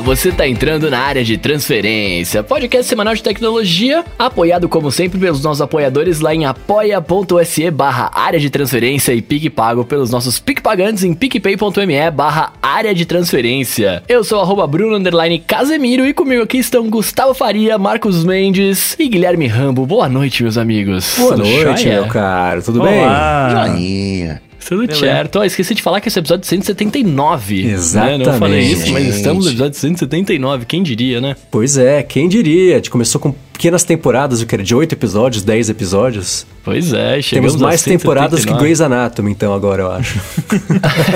você tá entrando na área de transferência, podcast semanal de tecnologia, apoiado como sempre pelos nossos apoiadores lá em apoia.se barra área de transferência e PicPago pelos nossos PicPagantes em picpay.me barra área de transferência. Eu sou arroba Bruno Underline Casemiro e comigo aqui estão Gustavo Faria, Marcos Mendes e Guilherme Rambo. Boa noite, meus amigos. Boa Tudo noite, meu caro. Tudo Olá. bem? Joinha. Tudo Beleza. certo. Oh, esqueci de falar que esse é episódio 179. Exatamente. Né? Não falei isso, mas estamos no episódio 179. Quem diria, né? Pois é, quem diria? A gente começou com pequenas temporadas, o que era de 8 episódios, 10 episódios. Pois é, chegamos Temos mais temporadas que Grey's Anatomy, então, agora, eu acho.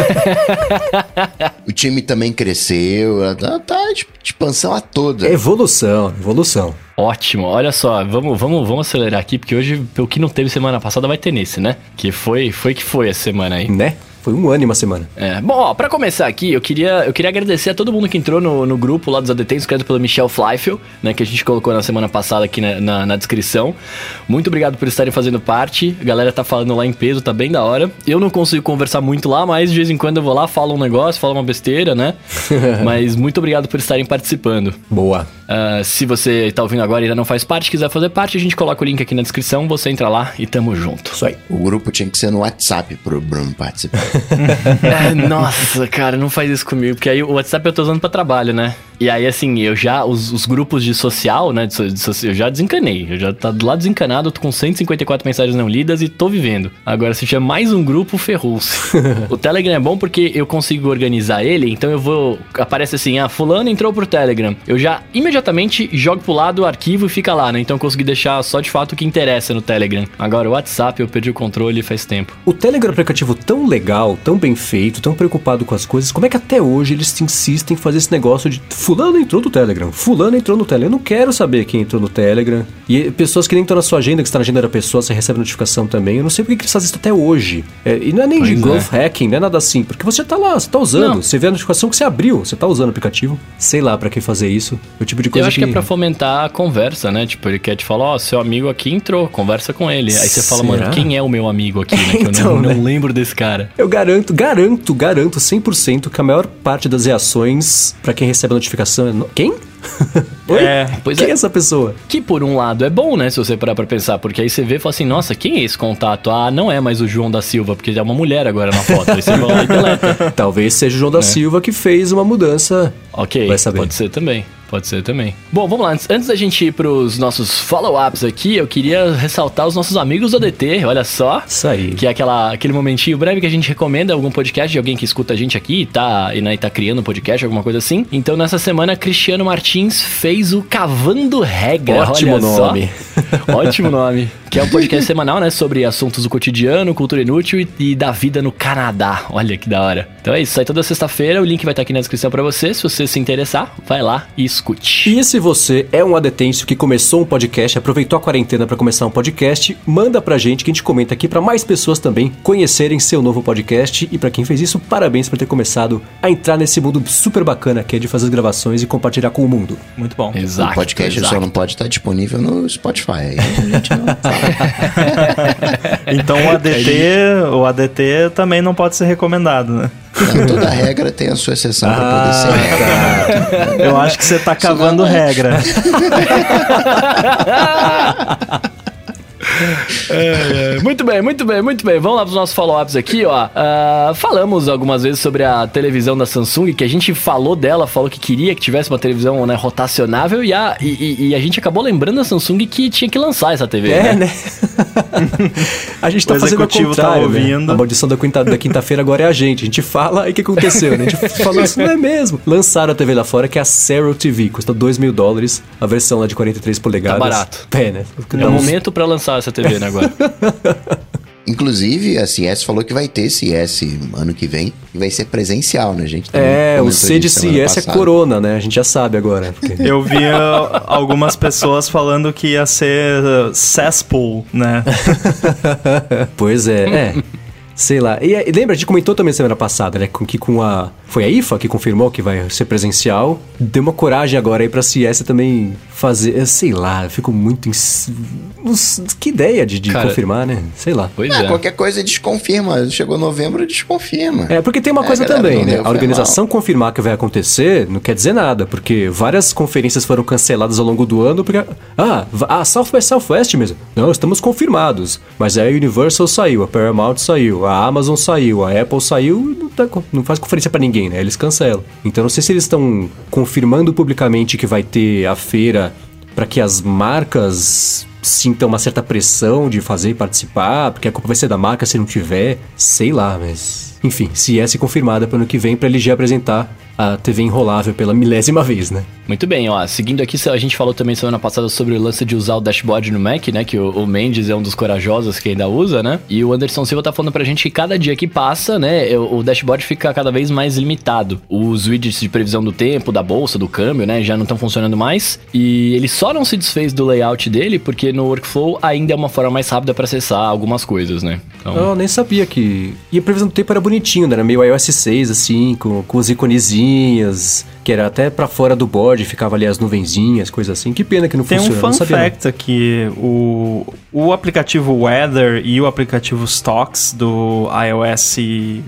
o time também cresceu, tá, tá de expansão a toda. É evolução, evolução. Ótimo, olha só, vamos, vamos, vamos acelerar aqui, porque hoje, o que não teve semana passada, vai ter nesse, né? Que foi, foi que foi essa semana aí. Né? Foi um ano e uma semana. É. Bom, ó, pra começar aqui, eu queria, eu queria agradecer a todo mundo que entrou no, no grupo lá dos adetentes, criado pelo Michel Fleifel, né, que a gente colocou na semana passada aqui na, na, na, descrição. Muito obrigado por estarem fazendo parte. A galera tá falando lá em peso, tá bem da hora. Eu não consigo conversar muito lá, mas de vez em quando eu vou lá, falo um negócio, falo uma besteira, né? mas muito obrigado por estarem participando. Boa. Uh, se você tá ouvindo agora e ainda não faz parte, quiser fazer parte, a gente coloca o link aqui na descrição, você entra lá e tamo junto. Isso aí. O grupo tinha que ser no WhatsApp pro Bruno participar. É, nossa, cara, não faz isso comigo, porque aí o WhatsApp eu tô usando pra trabalho, né? E aí, assim, eu já, os, os grupos de social, né, de, de, eu já desencanei, eu já tá do lado desencanado, tô com 154 mensagens não lidas e tô vivendo. Agora, se tiver mais um grupo, ferrou-se. o Telegram é bom porque eu consigo organizar ele, então eu vou, aparece assim, ah, fulano entrou pro Telegram. Eu já imediatamente jogo pro lado o arquivo e fica lá, né? Então eu consegui deixar só de fato o que interessa no Telegram. Agora, o WhatsApp eu perdi o controle faz tempo. O Telegram é um aplicativo tão legal, tão bem feito, tão preocupado com as coisas, como é que até hoje eles insistem em fazer esse negócio de fulano entrou no Telegram, fulano entrou no Telegram. Eu não quero saber quem entrou no Telegram. E pessoas que nem estão na sua agenda, que está na agenda da pessoa, você recebe notificação também. Eu não sei por que eles fazem isso até hoje. É, e não é nem pois de é. growth hacking, não é nada assim, porque você já tá lá, você tá usando. Não. Você vê a notificação que você abriu, você tá usando o aplicativo. Sei lá para que fazer isso. O tipo de coisa Eu acho que, que é pra fomentar a conversa, né? Tipo, ele quer te falar, ó, oh, seu amigo aqui entrou, conversa com ele. Aí você fala, Será? mano, quem é o meu amigo aqui, né? Que então, eu não, né? não lembro desse cara. Eu garanto, garanto, garanto 100% que a maior parte das reações para quem recebe a notificação é. Quem? Oi? É, pois quem é. é essa pessoa? Que por um lado é bom, né? Se você parar pra pensar, porque aí você vê e fala assim: nossa, quem é esse contato? Ah, não é mais o João da Silva, porque é uma mulher agora na foto. aí você vai lá e deleta. Talvez seja o João da é. Silva que fez uma mudança. Ok, vai saber. pode ser também. Pode ser também. Bom, vamos lá. Antes, antes da gente ir pros nossos follow-ups aqui, eu queria ressaltar os nossos amigos do ADT, olha só. Isso aí. Que é aquela, aquele momentinho breve que a gente recomenda algum podcast de alguém que escuta a gente aqui e tá, e, né, e tá criando um podcast, alguma coisa assim. Então, nessa semana, Cristiano Martins fez o Cavando Regra. Ótimo nome. Ótimo nome. Que é um podcast semanal, né? Sobre assuntos do cotidiano, cultura inútil e, e, da vida no Canadá. Olha que da hora. Então é isso. Sai toda sexta-feira. O link vai estar aqui na descrição para você. Se você se interessar, vai lá e escute. E se você é um adetêncio que começou um podcast, aproveitou a quarentena para começar um podcast, manda pra gente que a gente comenta aqui para mais pessoas também conhecerem seu novo podcast. E para quem fez isso, parabéns por ter começado a entrar nesse mundo super bacana que é de fazer gravações e compartilhar com o mundo. Muito bom. Exato. O podcast exato. só não pode estar disponível no Spotify. então o ADT, o ADT também não pode ser recomendado, né? Não, toda regra tem a sua exceção ah, para poder ser. Eu acho que você está cavando é. regra. é, é. Muito bem, muito bem, muito bem. Vamos lá para os nossos follow-ups aqui, ó. Uh, falamos algumas vezes sobre a televisão da Samsung, que a gente falou dela, falou que queria que tivesse uma televisão né, rotacionável e a, e, e a gente acabou lembrando a Samsung que tinha que lançar essa TV. É, né? né? a gente tá fazendo o tá contrário, tá ouvindo. Né? A maldição da quinta-feira quinta agora é a gente. A gente fala e o que aconteceu? Né? A gente falou isso não é mesmo. Lançaram a TV lá fora, que é a Cero TV, custa 2 mil dólares, a versão lá de 43 polegadas. Tá barato. É, né? É o momento para lançar essa TV, né, agora. Inclusive, a CS falou que vai ter CS ano que vem e vai ser presencial, né, gente? É, o C de CS é Corona, né? A gente já sabe agora. Porque... Eu vi algumas pessoas falando que ia ser cesspool, né? pois é, é. Sei lá. E, e, lembra, a gente comentou também semana passada, né? Com que com a foi a IFA que confirmou que vai ser presencial. Deu uma coragem agora aí pra CS também fazer, sei lá, eu fico muito. Ins... Que ideia de, de Cara, confirmar, né? Sei lá. Pois Ah, é. qualquer coisa desconfirma. Chegou novembro, desconfirma. É, porque tem uma É, coisa também, né? A organização confirmar que vai acontecer não quer dizer nada, porque várias conferências foram canceladas ao longo do ano, porque. Ah, a South by Southwest mesmo. Não, estamos confirmados. Mas aí a Universal saiu, a Paramount saiu, a Amazon saiu, a Apple saiu, não, tá não faz conferência pra ninguém, né? Eles cancelam. Então não sei se eles estão confirmando publicamente que vai ter a feira para que as marcas sintam uma certa pressão de fazer e participar, porque a culpa vai ser da marca se não tiver, sei lá, mas. Enfim, se é confirmada para ano que vem, para LG apresentar a TV enrolável pela milésima vez, né? Muito bem, ó. Seguindo aqui, a gente falou também semana passada sobre o lance de usar o dashboard no Mac, né? Que o, o Mendes é um dos corajosos que ainda usa, né? E o Anderson Silva tá falando pra gente que cada dia que passa, né? O, o dashboard fica cada vez mais limitado. Os widgets de previsão do tempo, da bolsa, do câmbio, né? Já não estão funcionando mais. E ele só não se desfez do layout dele porque no workflow ainda é uma forma mais rápida pra acessar algumas coisas, né? Então, Eu nem sabia que. E a previsão do tempo era bonitinho, né? Era meio iOS 6, assim, com, com os iconezinhos, que era até pra fora do board, ficava ali as nuvenzinhas, coisa assim. Que pena que não Tem um funciona. fun não sabia, não. fact aqui, o, o aplicativo Weather e o aplicativo Stocks do iOS,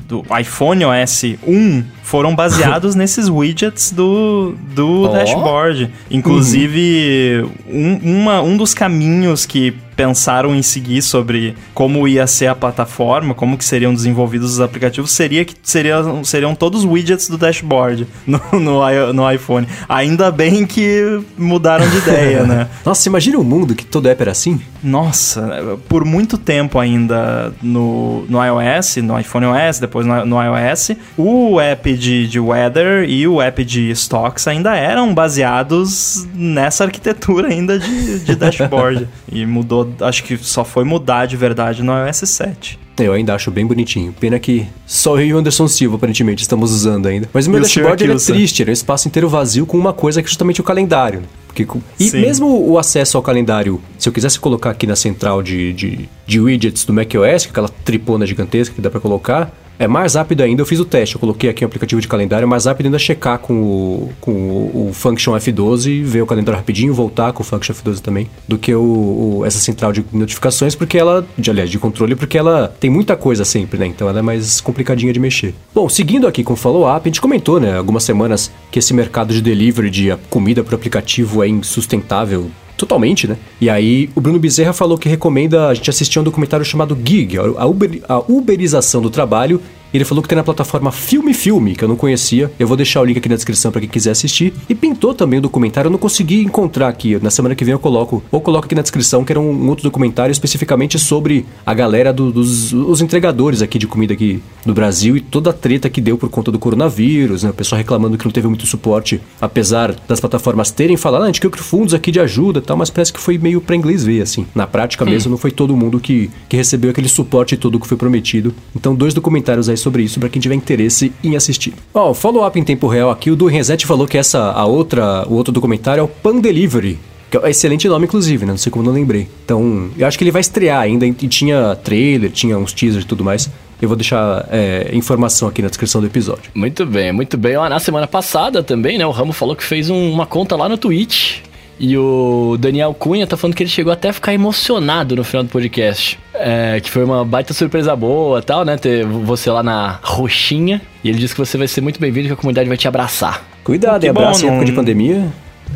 do iPhone OS 1 foram baseados nesses widgets do, do Ó. dashboard. Inclusive, um, uma, um dos caminhos que pensaram em seguir sobre como ia ser a plataforma, como que seriam desenvolvidos os aplicativos, seria que seriam, seriam todos widgets do dashboard no, no, no iPhone. Ainda bem que mudaram de ideia, né? Nossa, imagina um mundo que todo app era assim? Nossa, por muito tempo ainda no, no iOS, no iPhone OS, depois no, no iOS, o app de, de Weather e o app de Stocks ainda eram baseados nessa arquitetura ainda de, de dashboard. e mudou, acho que só foi mudar de verdade no iOS 7. Eu ainda acho bem bonitinho. Pena que só eu e o Anderson Silva, aparentemente, estamos usando ainda. Mas o meu E o Sr. dashboard ele é triste, era um espaço inteiro vazio com uma coisa que é justamente o calendário. Porque, e Sim. mesmo o acesso ao calendário, se eu quisesse colocar aqui na central de, de, de widgets do macOS, que é aquela tripona gigantesca que dá pra colocar, é mais rápido ainda. Eu fiz o teste, eu coloquei aqui o aplicativo de calendário, mais rápido ainda checar com o, com o, o Function F12, ver o calendário rapidinho, voltar com o Function F12 também, do que o, o- essa central de notificações, porque ela, de, aliás, de controle, porque ela tem muita coisa sempre, né? Então ela é mais complicadinha de mexer. Bom, seguindo aqui com o follow-up, a gente comentou, né, algumas semanas que esse mercado de delivery de comida por aplicativo é insustentável Totalmente, né? E aí, o Bruno Bezerra falou que recomenda a gente assistir um documentário chamado Gig, a, Uber- a uberização do trabalho. E ele falou que tem na plataforma Filme Filme, que eu não conhecia. Eu vou deixar o link aqui na descrição para quem quiser assistir. E pintou também o documentário, eu não consegui encontrar aqui. Na semana que vem eu coloco, ou coloco aqui na descrição, que era um, um outro documentário especificamente sobre a galera do- dos os entregadores aqui de comida aqui do Brasil e toda a treta que deu por conta do coronavírus, né? O pessoal reclamando que não teve muito suporte, apesar das plataformas terem falado, ah, a gente quer fundos aqui de ajuda e tal, mas parece que foi meio pra inglês ver, assim. Na prática mesmo, não foi todo mundo que, que recebeu aquele suporte todo que foi prometido. Então, dois documentários aí sobre isso, pra quem tiver interesse em assistir. Ó, follow-up em tempo real aqui, o do Reset falou que essa, a outra, o outro documentário é o Pan Delivery. Que é um excelente nome, inclusive, né? Não sei como não lembrei. Então, eu acho que ele vai estrear ainda. E tinha trailer, tinha uns teasers e tudo mais. Eu vou deixar é, informação aqui na descrição do episódio. Muito bem, muito bem. Ó, na semana passada também, né? O Ramo falou que fez um- uma conta lá no Twitch. E o Daniel Cunha tá falando que ele chegou até a ficar emocionado no final do podcast. É, que foi uma baita surpresa boa e tal, né? Ter você lá na roxinha. E ele disse que você vai ser muito bem-vindo e que a comunidade vai te abraçar. Cuidado, e abraço em época de pandemia.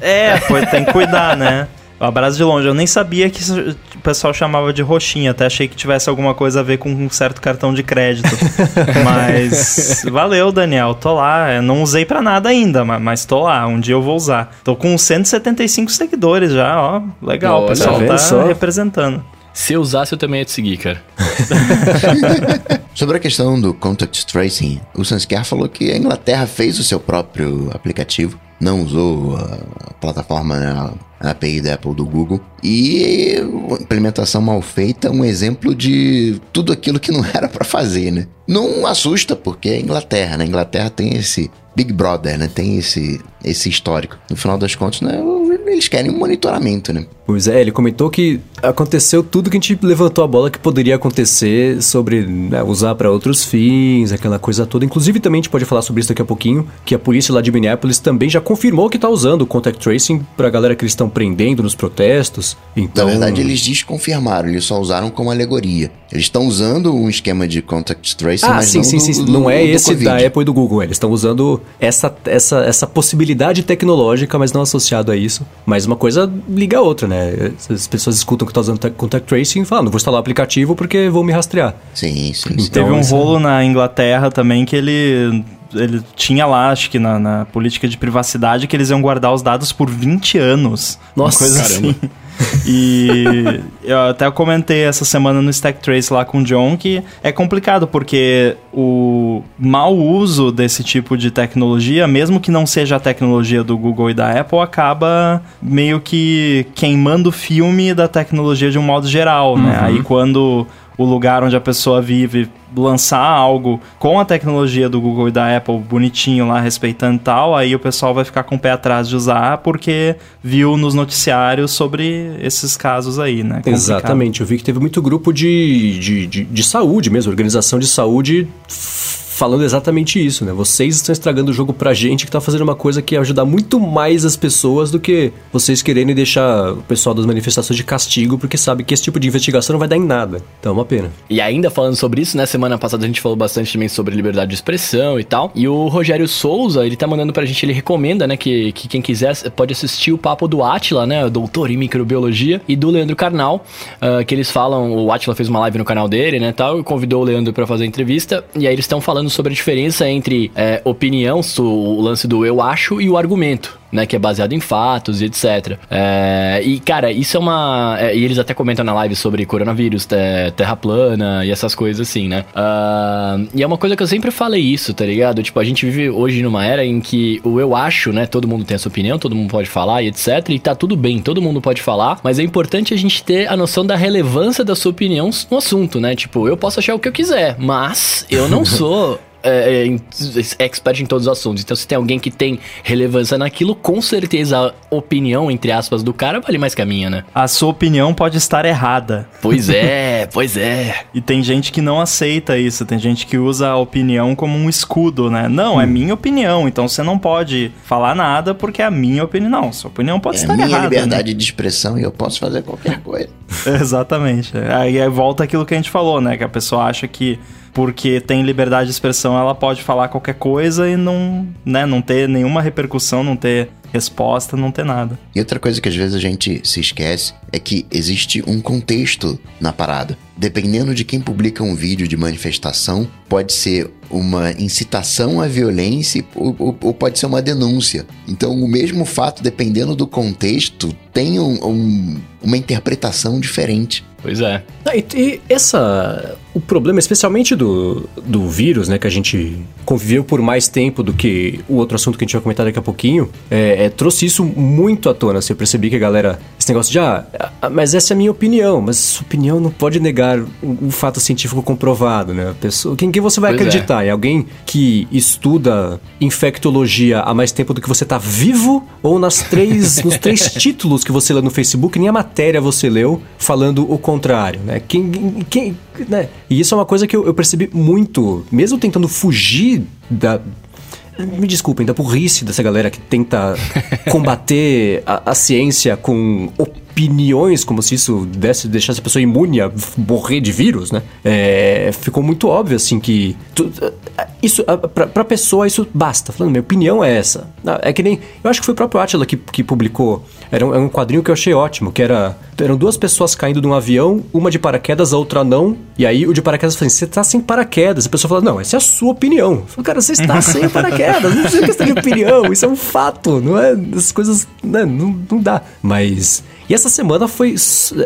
É, pô, tem que cuidar, né? O abraço de longe. Eu nem sabia que o pessoal chamava de roxinha. Até achei que tivesse alguma coisa a ver com um certo cartão de crédito. mas valeu, Daniel. Tô lá. Eu não usei pra nada ainda, ma- mas tô lá. Um dia eu vou usar. Tô com 175 seguidores já, ó. Legal, o pessoal tá só? representando. Se eu usasse, eu também ia te seguir, cara. Sobre a questão do contact tracing, o Sansker falou que a Inglaterra fez o seu próprio aplicativo, não usou a plataforma, né, API da Apple do Google, e implementação mal feita um exemplo de tudo aquilo que não era pra fazer, né? Não assusta, porque é Inglaterra, né? Inglaterra tem esse Big Brother, né? Tem esse, esse histórico. No final das contas, né? Eles querem um monitoramento, né? Pois é, ele comentou que aconteceu tudo que a gente levantou a bola que poderia acontecer sobre né, usar para outros fins, aquela coisa toda. Inclusive, também a gente pode falar sobre isso daqui a pouquinho, que a polícia lá de Minneapolis também já confirmou que tá usando o contact tracing pra galera que eles estão prendendo nos protestos. Então, Na verdade, eles desconfirmaram, eles só usaram como alegoria. Eles estão usando um esquema de contact tracing, Ah, mas sim, não sim, do, sim. do- não é esse Covid. da Apple e do Google. Eles estão usando essa, essa, essa possibilidade tecnológica, mas não associado a isso. Mas uma coisa liga a outra, né? As pessoas escutam que tá usando contact tracing e falam, não vou instalar o aplicativo porque vão me rastrear. Sim, sim, sim. Então, Teve um isso- rolo na Inglaterra também que ele. Ele tinha lá, acho que na, na política de privacidade, que eles iam guardar os dados por 20 anos. Nossa, uma coisa caramba. assim. E eu até comentei essa semana no Stack Trace lá com o John que é complicado, porque o mau uso desse tipo de tecnologia, mesmo que não seja a tecnologia do Google e da Apple, acaba meio que queimando o filme da tecnologia de um modo geral, né? Aí quando o lugar onde a pessoa vive lançar algo com a tecnologia do Google e da Apple bonitinho lá, respeitando tal, aí o pessoal vai ficar com o pé atrás de usar porque viu nos noticiários sobre esses casos aí, né? Complicado. Exatamente. Eu vi que teve muito grupo de, de, de, de saúde mesmo, organização de saúde, falando exatamente isso, né? Vocês estão estragando o jogo pra gente que tá fazendo uma coisa que ia ajudar muito mais as pessoas do que vocês querendo deixar o pessoal das manifestações de castigo, porque sabe que esse tipo de investigação não vai dar em nada. Então é uma pena. E ainda falando sobre isso, né? Semana passada a gente falou bastante também sobre liberdade de expressão e tal. E o Rogério Souza, ele tá mandando pra gente, ele recomenda, né? Que, que quem quiser pode assistir o papo do Atila, né? Doutor em microbiologia, e do Leandro Carnal, ah, que eles falam. O Atila fez uma live no canal dele, né? Tal, e convidou o Leandro pra fazer a entrevista. E aí eles estão falando sobre a diferença entre é, opinião, o lance do eu acho, e o argumento né, que é baseado em fatos e etc. É, e, cara, isso é uma. é, e eles até comentam na live sobre coronavírus, te- terra plana e essas coisas assim, né? Ah, e é uma coisa que eu sempre falei isso, tá ligado? Tipo, a gente vive hoje numa era em que o eu acho, né? Todo mundo tem a sua opinião, todo mundo pode falar e etc. E tá tudo bem, todo mundo pode falar, mas é importante a gente ter a noção da relevância da sua opinião no assunto, né? Tipo, eu posso achar o que eu quiser, mas eu não sou é, é, em- expert em todos os assuntos. Então, se tem alguém que tem relevância naquilo, com certeza a opinião, entre aspas, do cara vale mais que a minha, né? A sua opinião pode estar errada. Pois é, pois é. E tem gente que não aceita isso, tem gente que usa a opinião como um escudo, né? Não, é minha opinião, então você não pode falar nada porque é a minha opinião. Não, sua opinião pode É estar minha errada. né? liberdade de expressão e eu posso fazer qualquer coisa. Exatamente. Aí volta aquilo que a gente falou, né? Que a pessoa acha que porque tem liberdade de expressão, ela pode falar qualquer coisa e não, né, não ter nenhuma repercussão, não ter resposta, não ter nada. E outra coisa que às vezes a gente se esquece é que existe um contexto na parada. Dependendo de quem publica um vídeo de manifestação, pode ser uma incitação à violência ou, ou- ou pode ser uma denúncia. Então, o mesmo fato, dependendo do contexto, tem um- um- uma interpretação diferente. Pois é. E, e essa. O problema, especialmente do, do vírus, né? Que a gente conviveu por mais tempo do que o outro assunto que a gente vai comentar daqui a pouquinho, é, é, trouxe isso muito à tona. Assim, eu percebi que a galera. Esse negócio de, ah, ah, mas essa é a minha opinião, mas sua opinião não pode negar um, um fato científico comprovado, né? A pessoa, quem, quem você vai Pois é. acreditar? Em alguém que estuda infectologia há mais tempo do que você tá vivo? Ou nas três, nos três títulos que você lê no Facebook, nem a matéria você leu falando o contrário, né? Quem, quem, né? E isso é uma coisa que eu, eu percebi muito, mesmo tentando fugir da... Me desculpem, da burrice dessa galera que tenta combater a, a ciência com opiniões, como se isso desse, deixasse a pessoa imune a morrer de vírus, né? É, ficou muito óbvio, assim, que... tu- isso, pra, pra pessoa, isso basta. Falando, minha opinião é essa. Ah, É que nem... Eu acho que foi o próprio Atila que, que publicou. Era um, é um quadrinho que eu achei ótimo, que era... Eram duas pessoas caindo de um avião, uma de paraquedas, a outra não. E aí o de paraquedas falou assim, você tá sem paraquedas. A pessoa falou, não, essa é a sua opinião. Eu falei, cara, você está sem paraquedas. Não é questão de opinião, isso é um fato. Não é... As coisas... Né, não, não dá. Mas... E essa semana foi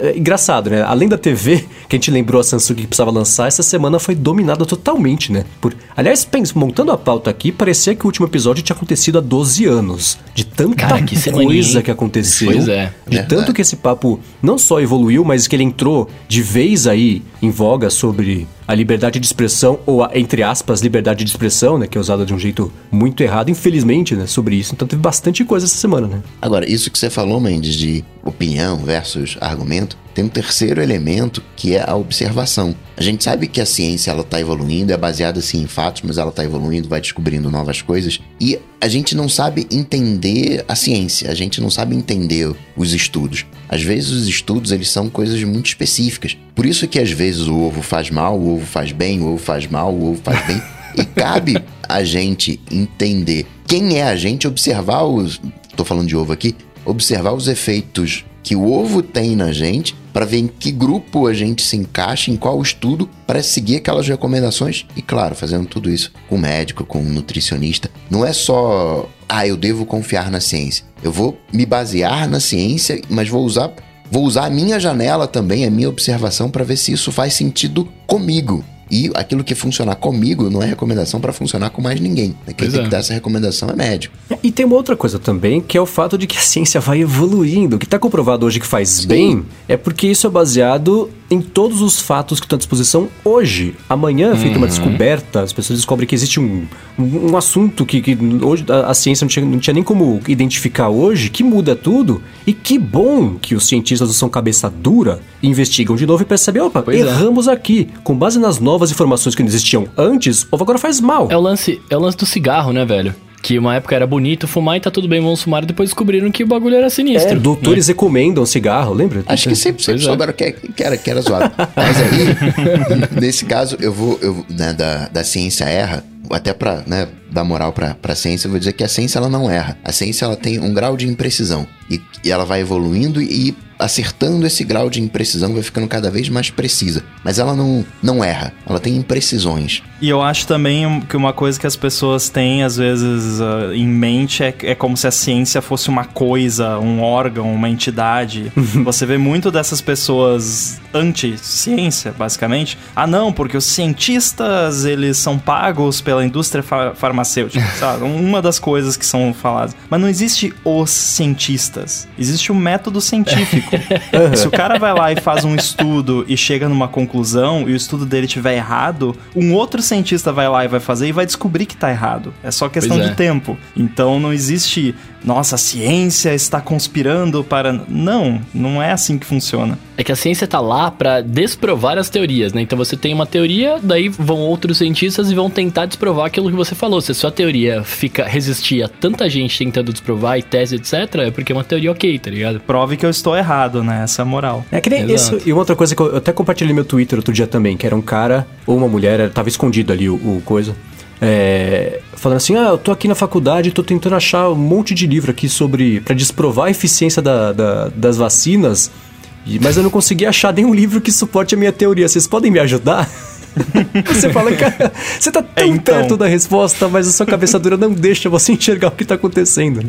é, engraçado, né? Além da TV, que a gente lembrou a Samsung que precisava lançar, essa semana foi dominada totalmente, né? Por... Aliás, pensa, montando a pauta aqui, parecia que o último episódio tinha acontecido há 12 anos. De tanta Cara, que coisa hein? que aconteceu. Pois é. De Verdade. tanto que esse papo não só evoluiu, mas que ele entrou de vez aí em voga sobre a liberdade de expressão, ou a, entre aspas, liberdade de expressão, né? Que é usada de um jeito muito errado, infelizmente, né? Sobre isso. Então teve bastante coisa essa semana, né? Agora, isso que você falou, Mendes, de opinião versus argumento, tem um terceiro elemento que é a observação. A gente sabe que a ciência ela está evoluindo, é baseada sim em fatos, mas ela está evoluindo, vai descobrindo novas coisas e a gente não sabe entender a ciência, a gente não sabe entender os estudos. Às vezes os estudos eles são coisas muito específicas. Por isso que às vezes o ovo faz mal, o ovo faz bem, o ovo faz mal, o ovo faz bem. e cabe a gente entender quem é a gente, observar os. Tô falando de ovo aqui, observar os efeitos que o ovo tem na gente para ver em que grupo a gente se encaixa, em qual estudo, para seguir aquelas recomendações. E claro, fazendo tudo isso com médico, com nutricionista. Não é só, ah, eu devo confiar na ciência. Eu vou me basear na ciência, mas vou usar, vou usar a minha janela também, a minha observação para ver se isso faz sentido comigo. E aquilo que funcionar comigo não é recomendação para funcionar com mais ninguém. Quem Pois tem é. que dar essa recomendação é médico. E tem uma outra coisa também, que é o fato de que a ciência vai evoluindo. O que está comprovado hoje que faz bem é porque isso é baseado em todos os fatos que estão à disposição hoje. Amanhã é feita uma descoberta, as pessoas descobrem que existe um, um, um assunto que, que hoje a, a ciência não tinha, não tinha nem como identificar hoje, que muda tudo. E que bom que os cientistas são cabeça dura e investigam de novo e percebem, opa, Pois é. erramos aqui. Com base nas novas informações que não existiam antes, ovo agora faz mal. É o lance, é o lance do cigarro, né, velho? Que uma época era bonito fumar e tá tudo bem, vamos fumar, e depois descobriram que o bagulho era É, sinistro. doutores recomendam cigarro, lembra? Acho que sempre, sempre Pois é. souberam que, que, era, que era zoado. Mas aí, nesse caso, eu vou, eu, né, da, da ciência erra, até pra né, dar moral pra, pra ciência, eu vou dizer que a ciência ela não erra. A ciência ela tem um grau de imprecisão. E, e ela vai evoluindo e acertando esse grau de imprecisão, vai ficando cada vez mais precisa. Mas ela não, não erra, ela tem imprecisões. E eu acho também que uma coisa que as pessoas têm, às vezes, ah, em mente é, é como se a ciência fosse uma coisa, um órgão, uma entidade. Você vê muito dessas pessoas anti-ciência, basicamente. Ah, não, porque os cientistas, eles são pagos pela indústria fa- farmacêutica, sabe? Uma das coisas que são faladas. Mas não existe os cientistas. Existe o método científico. Se o cara vai lá e faz um estudo e chega numa conclusão e o estudo dele estiver errado, um outro cientista vai lá e vai fazer e vai descobrir que tá errado. É só questão é. de tempo. Então não existe, nossa, a ciência está conspirando para. Não, não é assim que funciona. É que a ciência tá lá pra desprovar as teorias, né? Então você tem uma teoria, daí vão outros cientistas e vão tentar desprovar aquilo que você falou. Se a sua teoria fica resistir a tanta gente tentando desprovar e tese, etc., é porque é uma teoria ok, tá ligado? Prove que eu estou errado, né? Essa é a moral. É que nem Exato. isso. E uma outra coisa que eu, até compartilhei no meu Twitter outro dia também, que era um cara ou uma mulher, era- tava escondido ali o, o coisa. É, falando assim, ah, eu tô aqui na faculdade, tô tentando achar um monte de livro aqui sobre. pra desprovar a eficiência da- da- das vacinas, mas eu não consegui achar nenhum livro que suporte a minha teoria. Vocês podem me ajudar? você fala, cara, você tá tão Então. perto da resposta, mas a sua cabeça dura não deixa você enxergar o que tá acontecendo.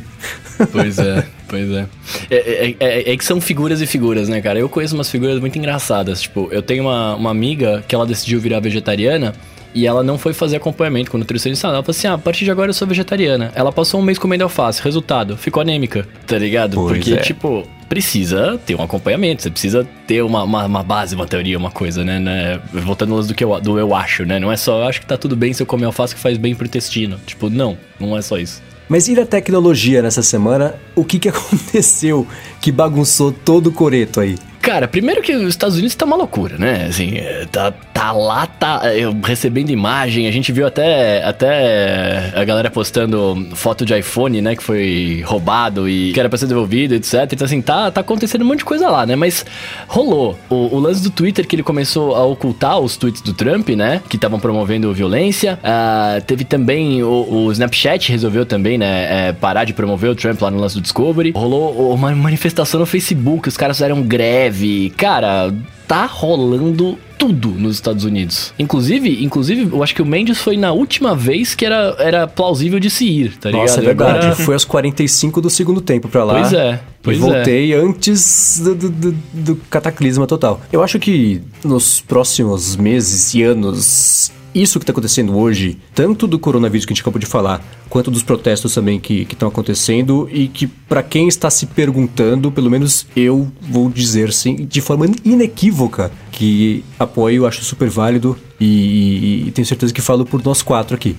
Pois é, pois é. É, é- é- é que são figuras e figuras, né, cara? Eu conheço umas figuras muito engraçadas. Tipo, eu tenho uma, uma amiga que ela decidiu virar vegetariana e ela não foi fazer acompanhamento com nutricionista. Ela falou assim: ah, a partir de agora eu sou vegetariana. Ela passou um mês comendo alface. Resultado, ficou anêmica, tá ligado? Pois Porque, é. tipo, precisa ter um acompanhamento, você precisa ter uma, uma, uma base, uma teoria, uma coisa, né? né? Voltando lance do que eu, do eu acho, né? Não é só, eu acho que tá tudo bem se eu comer alface que faz bem pro intestino. Tipo, não, não é só isso. Mas e a tecnologia nessa semana? O que, que aconteceu que bagunçou todo o coreto aí? Cara, primeiro que os Estados Unidos tá uma loucura, né? Assim, é, tá, tá lá, tá eu recebendo imagem. A gente viu até, até a galera postando foto de iPhone, né? Que foi roubado e que era pra ser devolvido, etc. Então, assim, tá, tá acontecendo um monte de coisa lá, né? Mas rolou. O, o lance do Twitter que ele começou a ocultar os tweets do Trump, né? Que estavam promovendo violência. Ah, teve também o, o Snapchat resolveu também, né? é, parar de promover o Trump lá no lance do Discovery. Rolou uma manifestação no Facebook, os caras fizeram greve. Cara, tá rolando tudo nos Estados Unidos. Inclusive, inclusive, eu acho que o Mendes foi na última vez que era, era plausível de se ir, tá Nossa, é ligado? verdade. Agora- Foi aos 45 do segundo tempo pra lá. Pois é, pois e voltei antes do, do- do- do cataclisma total. Eu acho que nos próximos meses e anos isso que está acontecendo hoje, tanto do coronavírus que a gente acabou de falar, quanto dos protestos também que estão acontecendo e que para quem está se perguntando, pelo menos eu vou dizer sim, de forma inequívoca, que apoio, acho super válido e, e, e tenho certeza que falo por nós quatro aqui.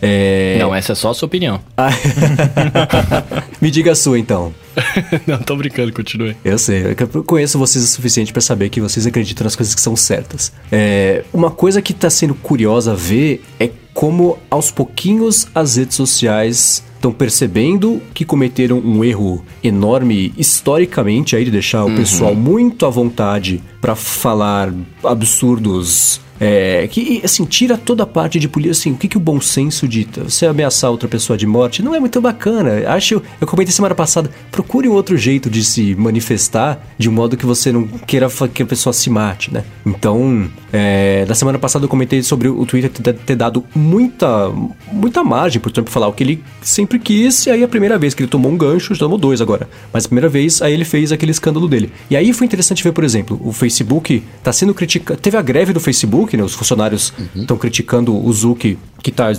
É... Não, essa é só a sua opinião. Me diga a sua então. Não, tô brincando, continue. Eu sei, eu conheço vocês o suficiente para saber que vocês acreditam nas coisas que são certas. É, uma coisa que tá sendo curiosa a ver é como aos pouquinhos as redes sociais estão percebendo que cometeram um erro enorme historicamente aí de deixar o uhum. pessoal muito à vontade para falar absurdos é, que, assim, tira toda a parte de polícia. Assim, o que, que o bom senso dita? Você ameaçar outra pessoa de morte não é muito bacana. Acho, eu comentei semana passada, procure um outro jeito de se manifestar de um modo que você não queira que a pessoa se mate, né? Então, é, na semana passada eu comentei sobre o Twitter ter dado muita, muita margem pro Trump falar o que ele sempre quis, e aí a primeira vez que ele tomou um gancho, já tomou dois agora. Mas a primeira vez, aí ele fez aquele escândalo dele. E aí foi interessante ver, por exemplo, o Facebook tá sendo criticado. Teve a greve do Facebook né? Os funcionários estão uhum. criticando o Zuki, que está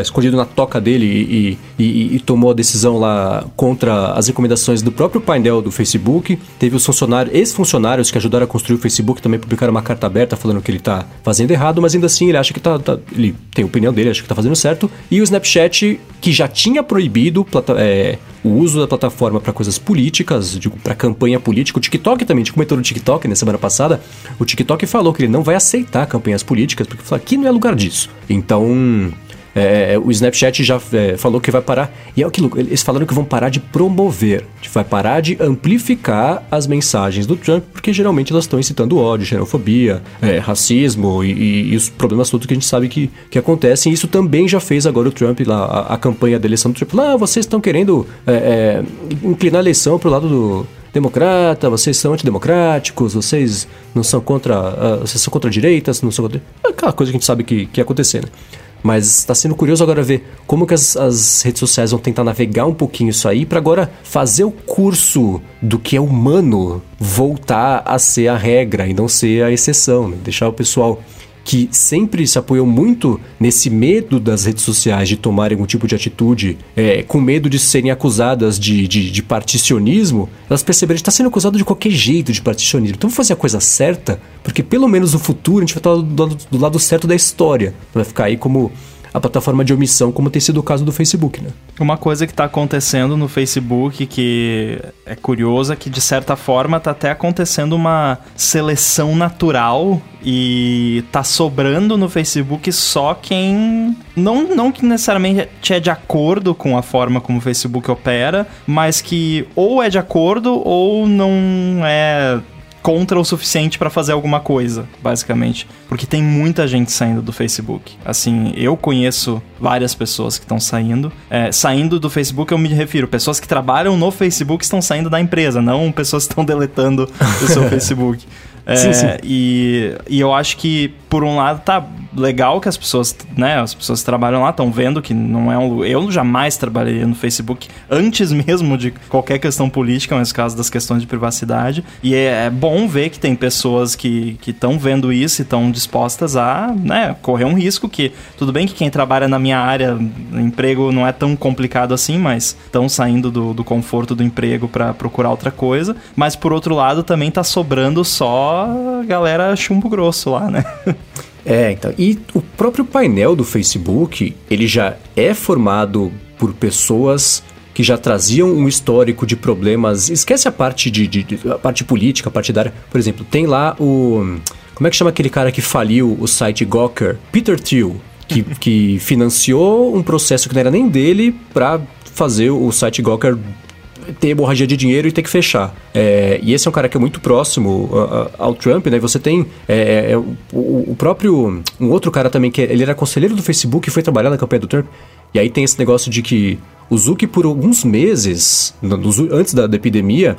escondido na toca dele e, e, e, tomou a decisão lá contra as recomendações do próprio painel do Facebook. Teve os funcionários, ex-funcionários que ajudaram a construir o Facebook também publicaram uma carta aberta falando que ele está fazendo errado, mas ainda assim ele acha que tá, tá ele tem a opinião dele, acha que está fazendo certo. E o Snapchat, que já tinha proibido é, o uso da plataforma para coisas políticas, para campanha política. O TikTok também, a gente comentou no TikTok na semana passada. O TikTok falou que ele não vai aceitar campanhas políticas, porque falou, aqui não é lugar disso. Então, é, é, o Snapchat já é, falou que vai parar. E é aquilo, eles falaram que vão parar de promover, que vai parar de amplificar as mensagens do Trump, porque geralmente elas estão incitando ódio, xenofobia, é, racismo e, e, e, os problemas todos que a gente sabe que, que acontecem. Isso também já fez agora o Trump, lá, a, a campanha da eleição do Trump. Ah, vocês estão querendo é, é, inclinar a eleição para o lado do democrata, vocês são antidemocráticos, vocês não são contra. Uh, vocês são contra direitas, não são contra. Aquela coisa que a gente sabe que, que ia acontecer, né? Mas está sendo curioso agora ver como que as, as, redes sociais vão tentar navegar um pouquinho isso aí para agora fazer o curso do que é humano voltar a ser a regra e não ser a exceção, né? deixar o pessoal que sempre se apoiou muito nesse medo das redes sociais de tomarem algum tipo de atitude, é, com medo de serem acusadas de, de, de particionismo, elas perceberam que está sendo acusado de qualquer jeito de particionismo. Então vamos fazer a coisa certa, porque pelo menos no futuro a gente vai estar do lado, do lado certo da história. Vai ficar aí como a plataforma de omissão, como tem sido o caso do Facebook, né? Uma coisa que está acontecendo no Facebook que é curiosa, é que de certa forma está até acontecendo uma seleção natural e tá sobrando no Facebook só quem não não que necessariamente é de acordo com a forma como o Facebook opera, mas que ou é de acordo ou não é contra o suficiente para fazer alguma coisa, basicamente. Porque tem muita gente saindo do Facebook. Assim, eu conheço várias pessoas que estão saindo. É, saindo do Facebook, eu me refiro, pessoas que trabalham no Facebook estão saindo da empresa, não pessoas que estão deletando o seu Facebook. É, sim, sim. E, e eu acho que, por um lado, tá legal que as pessoas, né, as pessoas que trabalham lá estão vendo que não é um. Eu jamais trabalharia no Facebook antes mesmo de qualquer questão política, mas caso das questões de privacidade. E é, é bom ver que tem pessoas que estão vendo isso e estão dispostas a né, correr um risco que, tudo bem que quem trabalha na minha área, emprego não é tão complicado assim, mas estão saindo do, do conforto do emprego para procurar outra coisa. Mas por outro lado, também tá sobrando só galera chumbo grosso lá, né? É, então. E o próprio painel do Facebook, ele já é formado por pessoas que já traziam um histórico de problemas. Esquece a parte de, de, de, a parte política, partidária. Por exemplo, tem lá o como é que chama aquele cara que faliu o site Gawker? Peter Thiel, que, que financiou um processo que não era nem dele para fazer o site Gawker ter hemorragia de dinheiro e ter que fechar. É, e esse é um cara que é muito próximo ao Trump, né? Você tem é, é, o, o, próprio. Um outro cara também que ele era conselheiro do Facebook e foi trabalhar na campanha do Trump. E aí tem esse negócio de que o Zuck, por alguns meses, antes da, da epidemia,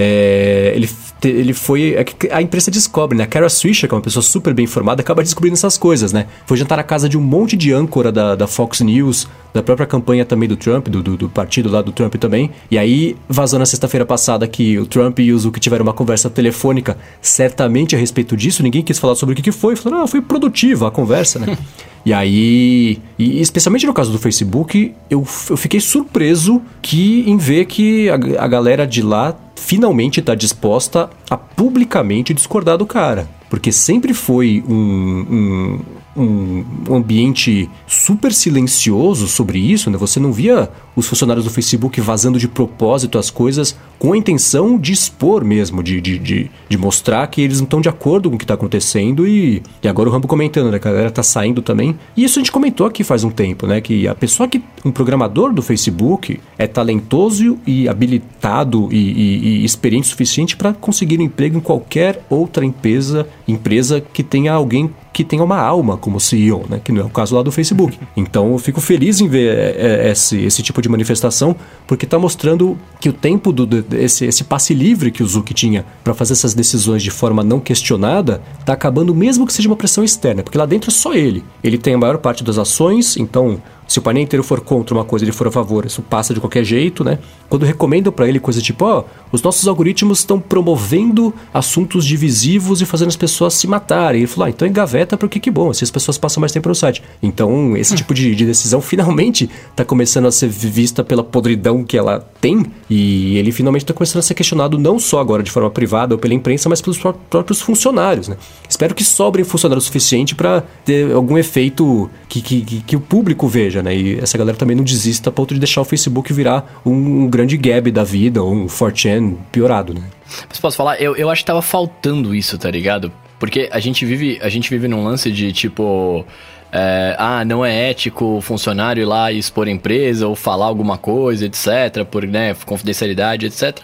É, ele, ele foi. É a imprensa descobre, né? A Kara Swisher, que é uma pessoa super bem informada, acaba descobrindo essas coisas, né? Foi jantar na casa de um monte de âncora da, da Fox News, da própria campanha também do Trump, do, do, do partido lá do Trump também. E aí vazou na sexta-feira passada que o Trump e o Zuck tiveram uma conversa telefônica, certamente a respeito disso. Ninguém quis falar sobre o que, que foi. Falaram, ah, foi produtiva a conversa, né? E aí, e especialmente no caso do Facebook, eu, eu fiquei surpreso que em ver que a, a galera de lá finalmente está disposta a publicamente discordar do cara. Porque sempre foi um, um, ambiente super silencioso sobre isso, né? Você não via os funcionários do Facebook vazando de propósito as coisas com a intenção de expor mesmo, de, de, de, de mostrar que eles não estão de acordo com o que está acontecendo e, e agora o Rambo comentando, né? A galera tá saindo também. E isso a gente comentou aqui faz um tempo, né? Que a pessoa que. Um programador do Facebook é talentoso e habilitado e, e, e experiente o suficiente para conseguir um emprego em qualquer outra empresa, empresa que tenha alguém que tenha uma alma como CEO, né? Que não é o caso lá do Facebook. Então eu fico feliz em ver é, é, esse, esse tipo de manifestação, porque está mostrando que o tempo do, esse, esse passe livre que o Zuck tinha para fazer essas decisões de forma não questionada está acabando, mesmo que seja uma pressão externa, porque lá dentro é só ele. Ele tem a maior parte das ações, então se o painel inteiro for contra uma coisa ele for a favor, isso passa de qualquer jeito, né? Quando recomendam para ele coisa tipo, ó, oh, os nossos algoritmos estão promovendo assuntos divisivos e fazendo as pessoas se matarem. Ele falou, ah, então engaveta porque que bom, assim as pessoas passam mais tempo no site. Então, esse tipo de, de decisão finalmente está começando a ser vista pela podridão que ela tem e ele finalmente está começando a ser questionado não só agora de forma privada ou pela imprensa, mas pelos próprios funcionários, né? Espero que sobrem funcionários suficiente para ter algum efeito que, que, que o público veja né? E essa galera também não desista a ponto de deixar o Facebook virar um, um grande gab da vida, ou um 4chan piorado, né? Mas posso falar? Eu, eu acho que tava faltando isso, tá ligado? Porque a gente vive, a gente vive num lance de tipo. É, ah, não é ético o funcionário ir lá e expor a empresa ou falar alguma coisa, etc, por né, confidencialidade, etc.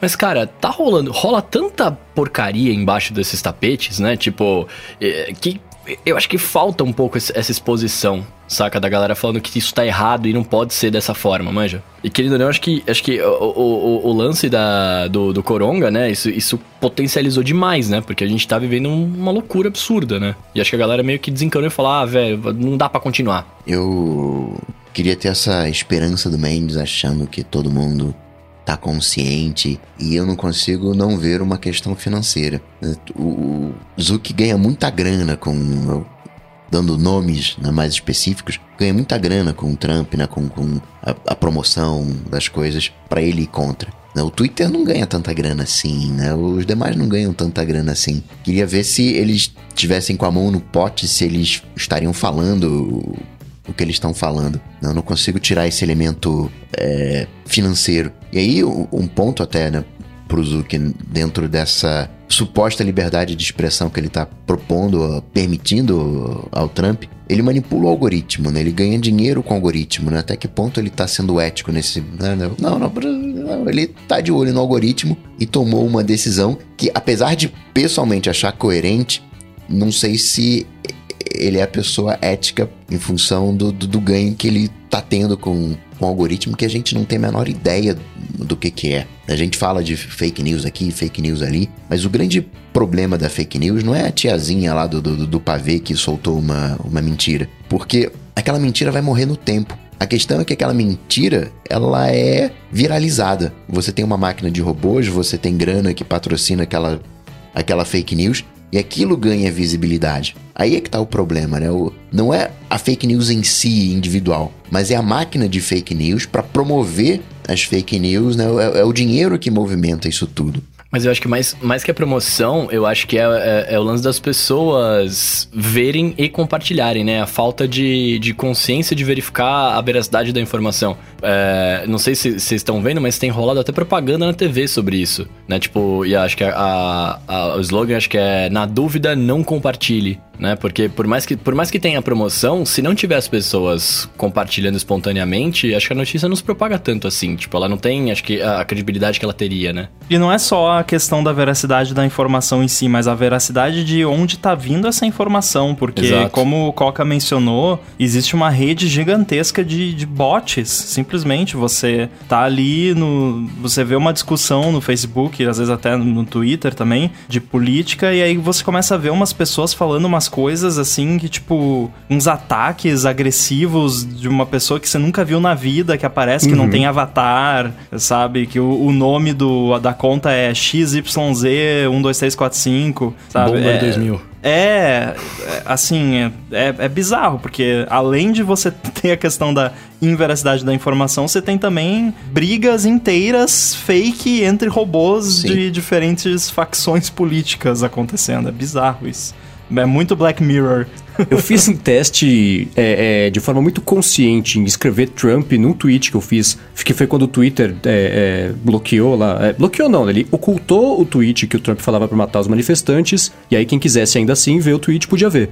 Mas, cara, tá rolando, rola tanta porcaria embaixo desses tapetes, né? Tipo, é, que eu acho que falta um pouco essa exposição, saca? Da galera falando que isso tá errado e não pode ser dessa forma, manja? E querido ou não, acho que, acho que o, o, o lance da, do, do Coronga, né? Isso, isso potencializou demais, né? Porque a gente tá vivendo uma loucura absurda, né? E acho que a galera meio que desencanou e falou: ah, velho, não dá para continuar. Eu queria ter essa esperança do Mendes achando que todo mundo tá consciente e eu não consigo não ver uma questão financeira. O Zuck ganha muita grana com dando nomes né, mais específicos, ganha muita grana com o Trump, né, com, com a, a promoção das coisas para ele ir contra. Né. O Twitter não ganha tanta grana assim, né? Os demais não ganham tanta grana assim. Queria ver se eles tivessem com a mão no pote, se eles estariam falando o que eles estão falando. Eu não consigo tirar esse elemento é, financeiro. E aí, um ponto até, né, pro Zuck, dentro dessa suposta liberdade de expressão que ele está propondo, permitindo ao Trump, ele manipula o algoritmo, né? Ele ganha dinheiro com o algoritmo, né? Até que ponto ele está sendo ético nesse... Né, né? Não, não, não, ele tá de olho no algoritmo e tomou uma decisão que, apesar de pessoalmente achar coerente, não sei se ele é a pessoa ética em função do, do, do ganho que ele tá tendo com, com o algoritmo que a gente não tem a menor ideia do que que é. A gente fala de fake news aqui, fake news ali, mas o grande problema da fake news não é a tiazinha lá do, do, do pavê que soltou uma, uma mentira, porque aquela mentira vai morrer no tempo. A questão é que aquela mentira, ela é viralizada. Você tem uma máquina de robôs, você tem grana que patrocina aquela, aquela fake news, e aquilo ganha visibilidade. Aí é que tá o problema, né? O, não é a fake news em si, individual, mas é a máquina de fake news para promover as fake news, né? É, é, o dinheiro que movimenta isso tudo. Mas eu acho que mais, mais que a promoção, eu acho que é, é, é, o lance das pessoas verem e compartilharem, né? A falta de, de consciência de verificar a veracidade da informação. É, não sei se vocês estão vendo, mas tem rolado até propaganda na TV sobre isso, né? Tipo, e acho que a, a, o slogan acho que é na dúvida não compartilhe né? Porque por mais que, por mais que tenha promoção, se não tiver as pessoas compartilhando espontaneamente, acho que a notícia não se propaga tanto assim. Tipo, ela não tem, acho que, a credibilidade que ela teria, né? E não é só a questão da veracidade da informação em si, mas a veracidade de onde tá vindo essa informação. Porque, Exato. como o Coca mencionou, existe uma rede gigantesca de, de bots. Simplesmente você tá ali no. Você vê uma discussão no Facebook, às vezes até no Twitter também, de política, e aí você começa a ver umas pessoas falando umas coisas assim que, tipo, uns ataques agressivos de uma pessoa que você nunca viu na vida, que aparece que não tem avatar, sabe? Que o, o nome do, da conta é XYZ12345, sabe? Bomba é, 2000. É, é, assim, é, é, é bizarro, porque além de você ter a questão da inveracidade da informação, você tem também brigas inteiras fake entre robôs Sim. de diferentes facções políticas acontecendo. É bizarro isso. É muito Black Mirror. Eu fiz um teste é, é, de forma muito consciente em escrever Trump num tweet que eu fiz, que foi quando o Twitter é, é, bloqueou lá. é, bloqueou não, ele ocultou o tweet que o Trump falava para matar os manifestantes, e aí quem quisesse ainda assim ver o tweet podia ver.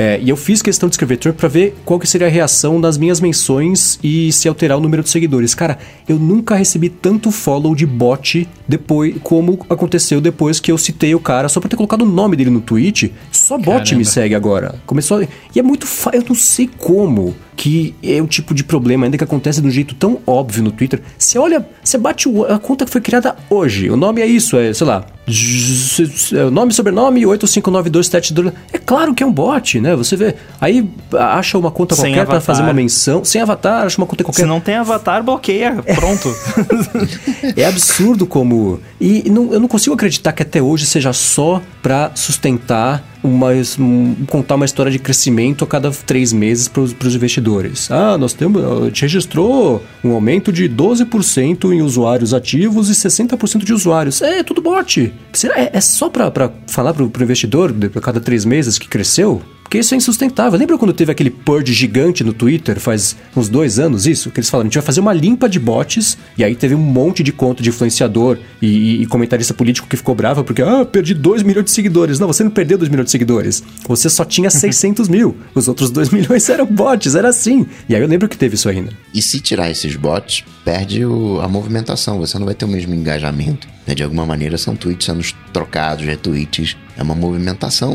É, e eu fiz questão de escrever Trump pra ver qual que seria a reação das minhas menções e se alterar o número de seguidores. Cara, eu nunca recebi tanto follow de bot depois como aconteceu depois que eu citei o cara só por ter colocado o nome dele no tweet. Só bot Caramba. me segue agora. Começou a... E é muito fa... Eu não sei como que é o tipo de problema ainda que acontece de um jeito tão óbvio no Twitter. Você olha, você bate o- a conta que foi criada hoje. O nome é isso, é, sei lá, nome, sobrenome, 85927. É claro que é um bot, né? Você vê. Aí acha uma conta Sem qualquer pra avatar. fazer uma menção. Sem avatar, acha uma conta qualquer. Se não tem avatar, bloqueia. Pronto. É absurdo como. E não- eu não consigo acreditar que até hoje seja só pra sustentar uma, um- contar uma história de crescimento a cada três meses para os investidores. Ah, nós temos. A gente registrou um aumento de 12% em usuários ativos e 60% de usuários. É, tudo bot. Será, é, é só pra falar pro, pro investidor a cada três meses que cresceu? Porque isso é insustentável. Lembra quando teve aquele purge gigante no Twitter faz uns dois anos isso? Que eles falaram, a gente vai fazer uma limpa de bots, e aí teve um monte de conta de influenciador e, e- comentarista político que ficou bravo porque, ah, perdi 2 milhões de seguidores. Não, você não perdeu 2 milhões de seguidores. Você só tinha 600 mil. Os outros 2 milhões eram bots, era assim. E aí eu lembro que teve isso ainda. E se tirar esses bots, perde o- a movimentação. Você não vai ter o mesmo engajamento. né? De alguma maneira são tweets sendo trocados, retweets. É uma movimentação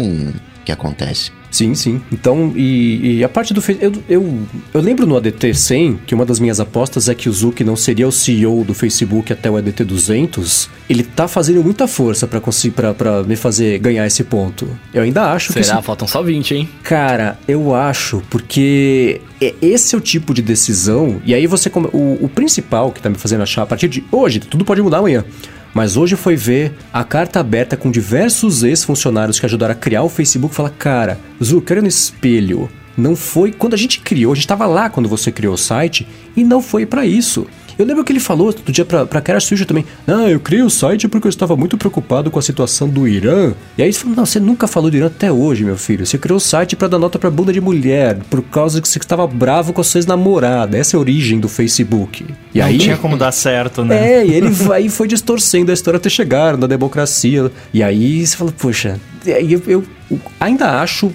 que acontece. Sim, sim. Então, e, e a parte do Facebook. Eu, eu, eu lembro no ADT 100 que uma das minhas apostas é que o Zuck não seria o CEO do Facebook até o ADT 200. Ele tá fazendo muita força pra conseguir para para me fazer ganhar esse ponto. Eu ainda acho que. Será? Faltam só 20, hein? Cara, eu acho, porque é- esse é o tipo de decisão. E aí você. come- O, o principal que tá me fazendo achar a partir de hoje, tudo pode mudar amanhã. Mas hoje foi ver a carta aberta com diversos ex-funcionários que ajudaram a criar o Facebook e falar: cara, Zucker no espelho. Não foi. Quando a gente criou, a gente tava lá quando você criou o site e não foi pra isso. Eu lembro que ele falou outro dia pra, pra Kara Suja também. Não, eu criei o site porque eu estava muito preocupado com a situação do Irã. E aí ele falou: Não, você nunca falou do Irã até hoje, meu filho. Você criou o site pra dar nota pra bunda de mulher, por causa que você estava bravo com as suas namoradas. Essa é a origem do Facebook. E não aí. tinha como dar certo, né? É, e ele vai, foi distorcendo a história até chegar na democracia. E aí você fala, poxa, eu, eu ainda acho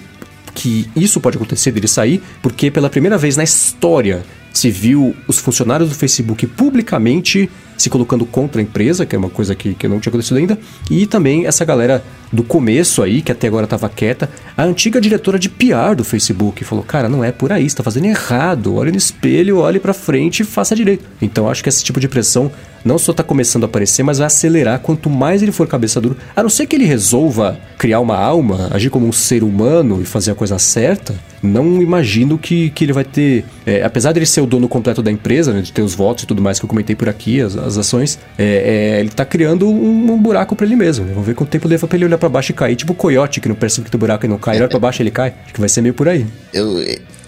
que isso pode acontecer dele sair, porque pela primeira vez na história se viu os funcionários do Facebook publicamente se colocando contra a empresa, que é uma coisa que, que não tinha acontecido ainda, e também essa galera do começo aí, que até agora estava quieta, a antiga diretora de PR do Facebook falou: Cara, não é por aí, você tá fazendo errado, olhe no espelho, olhe pra frente e faça direito. Então acho que esse tipo de pressão não só tá começando a aparecer, mas vai acelerar quanto mais ele for cabeça dura. A não ser que ele resolva criar uma alma, agir como um ser humano e fazer a coisa certa, não imagino que, que ele vai ter. é, apesar dele ser o dono completo da empresa, né, de ter os votos e tudo mais que eu comentei por aqui, as, as ações, é, é, ele tá criando um, um buraco pra ele mesmo. Vamos ver quanto tempo leva pra ele olhar pra baixo e cair, tipo o coiote que não percebe que tem buraco e não cai, ele olha pra baixo e ele cai. Acho que vai ser meio por aí. Eu,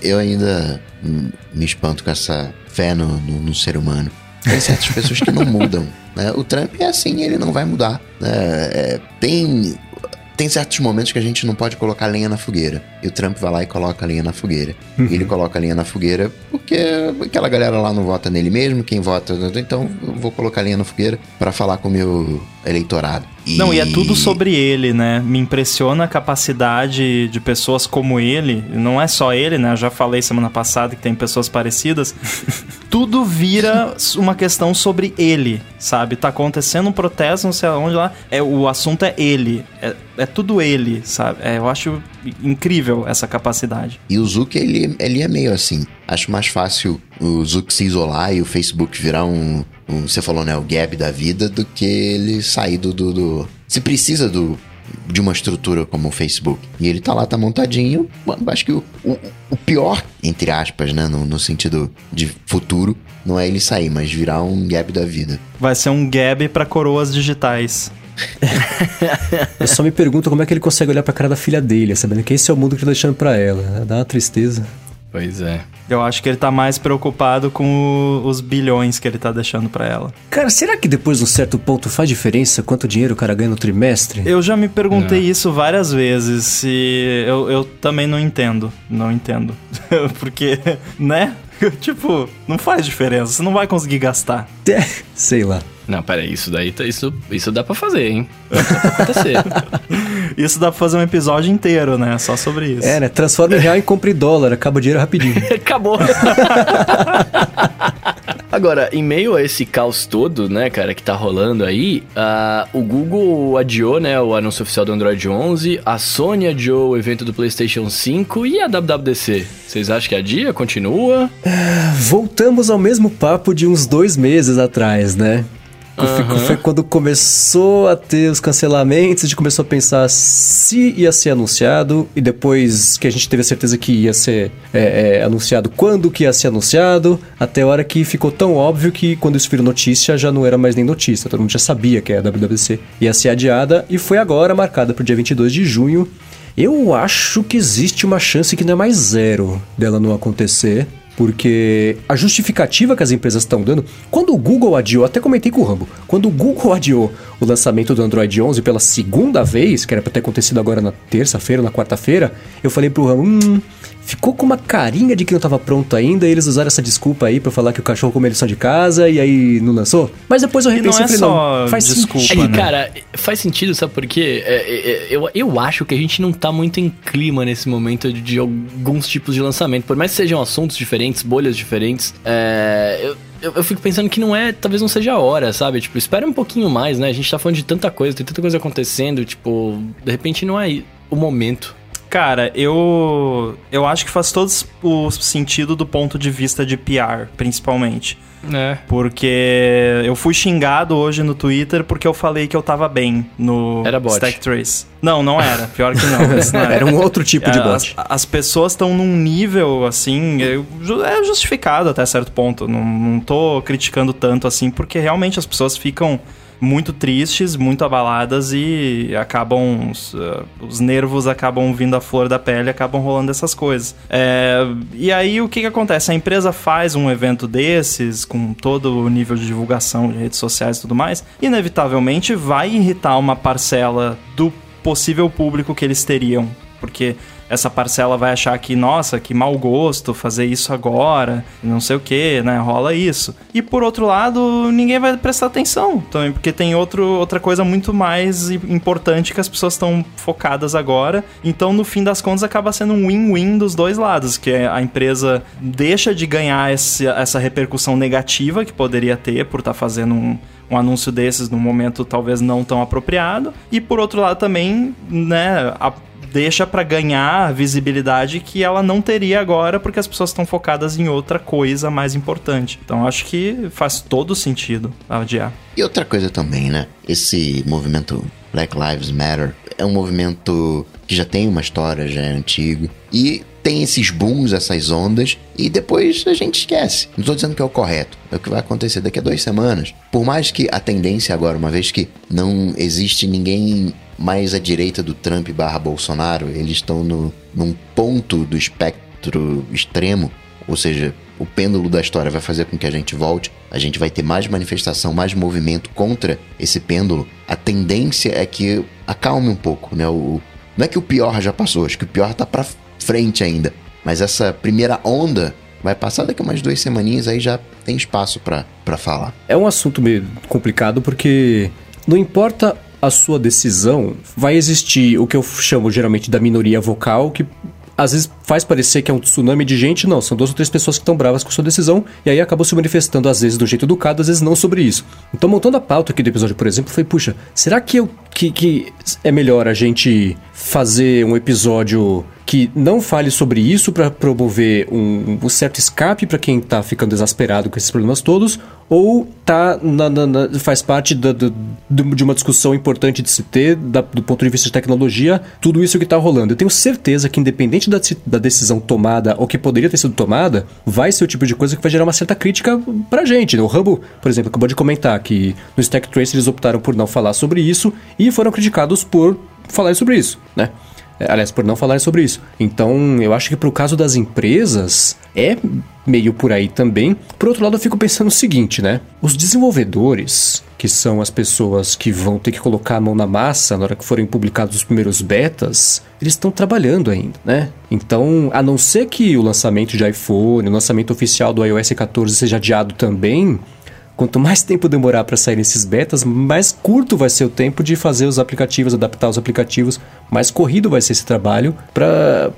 eu ainda me espanto com essa fé no, no, no ser humano. Tem certas pessoas que não mudam. né? O Trump é assim, ele não vai mudar. né? É, tem, tem certos momentos que a gente não pode colocar lenha na fogueira. E o Trump vai lá e coloca a lenha na fogueira. E ele coloca a lenha na fogueira porque aquela galera lá não vota nele mesmo, quem vota. Então eu vou colocar a linha na fogueira para falar com o meu eleitorado. E... Não, e é tudo sobre ele, né? Me impressiona a capacidade de pessoas como ele. Não é só ele, né? Eu já falei semana passada que tem pessoas parecidas. tudo vira uma questão sobre ele, sabe? Tá acontecendo um protesto, não sei aonde lá. É, o assunto é ele. É, é tudo ele, sabe? É, eu acho incrível essa capacidade. E o Zuck, ele, ele é meio assim. Acho mais fácil o Zuck se isolar e o Facebook virar um, um você falou, né, o gap da vida, do que ele sair do, do, do... Se precisa do, de uma estrutura como o Facebook. E ele tá lá, tá montadinho. Acho que o, o, o pior, entre aspas, né, no, no, sentido de futuro, não é ele sair, mas virar um gap da vida. Vai ser um gap para coroas digitais. Eu só me pergunto como é que ele consegue olhar pra cara da filha dele, sabendo que esse é o mundo que ele tá deixando pra ela. Dá uma tristeza. Pois é. Eu acho que ele tá mais preocupado com o, os bilhões que ele tá deixando para ela. Cara, será que depois de um certo ponto faz diferença quanto dinheiro o cara ganha no trimestre? Eu já me perguntei não. isso várias vezes e eu, eu também não entendo. Não entendo. Porque, né? tipo, não faz diferença. Você não vai conseguir gastar. É, sei lá. Não, pera aí, isso daí, tá, isso, isso dá pra fazer, hein? Dá pra acontecer. isso dá pra fazer um episódio inteiro, né? Só sobre isso. É, né? Transforma em real e compre dólar, acaba o dinheiro rapidinho. Acabou. Agora, em meio a esse caos todo, né, cara, que tá rolando aí, uh, o Google adiou, né, o anúncio oficial do Android 11, a Sony adiou o evento do PlayStation 5 e a WWDC. Vocês acham que a dia continua? Uh, voltamos ao mesmo papo de uns dois meses atrás, né? Uhum. Foi quando começou a ter os cancelamentos, a gente começou a pensar se ia ser anunciado, e depois que a gente teve a certeza que ia ser é, é, anunciado, quando que ia ser anunciado, até a hora que ficou tão óbvio que quando isso virou notícia já não era mais nem notícia, todo mundo já sabia que a WWC ia ser adiada, e foi agora marcada para o dia 22 de junho. Eu acho que existe uma chance que não é mais zero dela não acontecer. Porque a justificativa que as empresas estão dando, quando o Google adiou, até comentei com o Rambo, quando o Google adiou o lançamento do Android 11 pela segunda vez, que era para ter acontecido agora na terça-feira, na quarta-feira, eu falei pro Rambo, hum, ficou com uma carinha de que não estava pronto ainda, e eles usaram essa desculpa aí para falar que o cachorro comeu lição de casa e aí não lançou. Mas depois eu repensei e falei, não, faz desculpa, sentido. É que, né? cara, faz sentido, sabe por quê? É, é, é, eu, eu acho que a gente não tá muito em clima nesse momento de, de alguns tipos de lançamento, por mais que sejam assuntos diferentes, bolhas diferentes, é, eu, eu, eu, fico pensando que não é, talvez não seja a hora, sabe? Tipo, espera um pouquinho mais, né? A gente tá falando de tanta coisa, tem tanta coisa acontecendo, tipo, de repente não é o momento. Cara, eu eu acho que faz todo o sentido do ponto de vista de PR, principalmente. É. Porque eu fui xingado hoje no Twitter porque eu falei que eu tava bem no era bot. Stack Trace. Não, não era. Pior que não. não era. era. um outro tipo de bot. As, as pessoas estão num nível, assim, é justificado até certo ponto. Não, não tô criticando tanto assim, porque realmente as pessoas ficam muito tristes, muito abaladas e acabam. Os, uh, os nervos acabam vindo à flor da pele, acabam rolando essas coisas. É, e aí o que, que acontece? A empresa faz um evento desses, com todo o nível de divulgação de redes sociais e tudo mais, inevitavelmente vai irritar uma parcela do possível público que eles teriam. Porque essa parcela vai achar que, nossa, que mau gosto fazer isso agora, não sei o que, né? Rola isso. E por outro lado, ninguém vai prestar atenção também, porque tem outro, outra coisa muito mais importante que as pessoas estão focadas agora. Então, no fim das contas, acaba sendo um win-win dos dois lados, que é a empresa deixa de ganhar esse, essa repercussão negativa que poderia ter por estar tá fazendo um, um anúncio desses num momento talvez não tão apropriado. E por outro lado também, né, a deixa para ganhar visibilidade que ela não teria agora porque as pessoas estão focadas em outra coisa mais importante. Então acho que faz todo sentido adiar. E outra coisa também, né? Esse movimento Black Lives Matter é um movimento que já tem uma história, já é antigo. E tem esses booms, essas ondas, e depois a gente esquece. Não estou dizendo que é o correto, é o que vai acontecer daqui a duas semanas. Por mais que a tendência agora, uma vez que não existe ninguém mais à direita do Trump barra Bolsonaro, eles estão no, num ponto do espectro extremo, ou seja, o pêndulo da história vai fazer com que a gente volte, a gente vai ter mais manifestação, mais movimento contra esse pêndulo. A tendência é que acalme um pouco, né? O, não é que o pior já passou, acho que o pior tá para frente ainda, mas essa primeira onda Vai passar daqui umas duas semaninhas, aí já tem espaço pra falar. É um assunto meio complicado porque não importa a sua decisão, vai existir o que eu chamo geralmente da minoria vocal, que às vezes faz parecer que é um tsunami de gente, não, são duas ou três pessoas que estão bravas com sua decisão, e aí acabou se manifestando às vezes do jeito educado, às vezes não sobre isso. Então, montando a pauta aqui do episódio, por exemplo, foi, puxa, será que, eu, que, que é melhor a gente fazer um episódio que não fale sobre isso para promover um, um, certo escape para quem tá ficando exasperado com esses problemas todos, ou tá na, na, na, faz parte da, da, de uma discussão importante de se ter da, do ponto de vista de tecnologia, tudo isso que tá rolando. Eu tenho certeza que independente da, decisão tomada ou que poderia ter sido tomada, vai ser o tipo de coisa que vai gerar uma certa crítica pra gente. Né? O Rambo, por exemplo, acabou de comentar que no Stack Trace eles optaram por não falar sobre isso e foram criticados por falar sobre isso, né? É, aliás, por não falar sobre isso. Então, eu acho que pro caso das empresas, é meio por aí também. Por outro lado, eu fico pensando o seguinte, né? Os desenvolvedores, que são as pessoas que vão ter que colocar a mão na massa na hora que forem publicados os primeiros betas, eles estão trabalhando ainda, né? Então, a não ser que o lançamento de iPhone, o lançamento oficial do iOS 14 seja adiado também, Quanto mais tempo demorar para sair esses betas, mais curto vai ser o tempo de fazer os aplicativos, adaptar os aplicativos, mais corrido vai ser esse trabalho para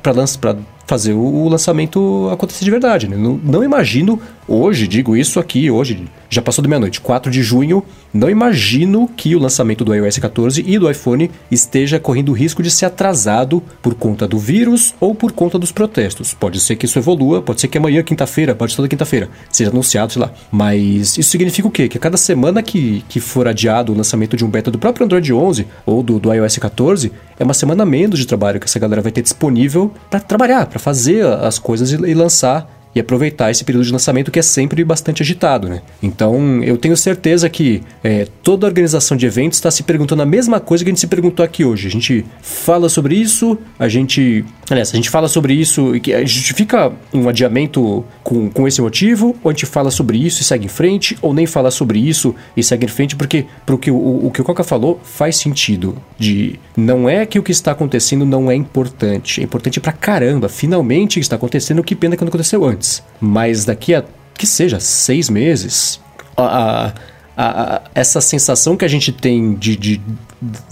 fazer o, lançamento acontecer de verdade. Né? Não, não, imagino hoje, digo isso aqui hoje, já passou da meia-noite, 4 de junho, não imagino que o lançamento do iOS 14 e do iPhone esteja correndo o risco de ser atrasado por conta do vírus ou por conta dos protestos. Pode ser que isso evolua, pode ser que amanhã, quinta-feira, pode ser toda quinta-feira, seja anunciado, sei lá. Mas isso significa o quê? Que a cada semana que, que for adiado o lançamento de um beta do próprio Android 11 ou do, do iOS 14, é uma semana menos de trabalho que essa galera vai ter disponível para trabalhar, para fazer as coisas e, e lançar e aproveitar esse período de lançamento que é sempre bastante agitado, né? Então, eu tenho certeza que é, toda organização de eventos está se perguntando a mesma coisa que a gente se perguntou aqui hoje. A gente fala sobre isso, a gente... Aliás, a gente fala sobre isso e que a gente fica um adiamento com, com esse motivo, ou a gente fala sobre isso e segue em frente, ou nem fala sobre isso e segue em frente, porque pro que, o, o que o Coca falou faz sentido. De não é que o que está acontecendo não é importante, é importante pra caramba. Finalmente está acontecendo, que pena que não aconteceu antes antes, mas daqui a que seja seis meses, a, a, a, essa sensação que a gente tem de, de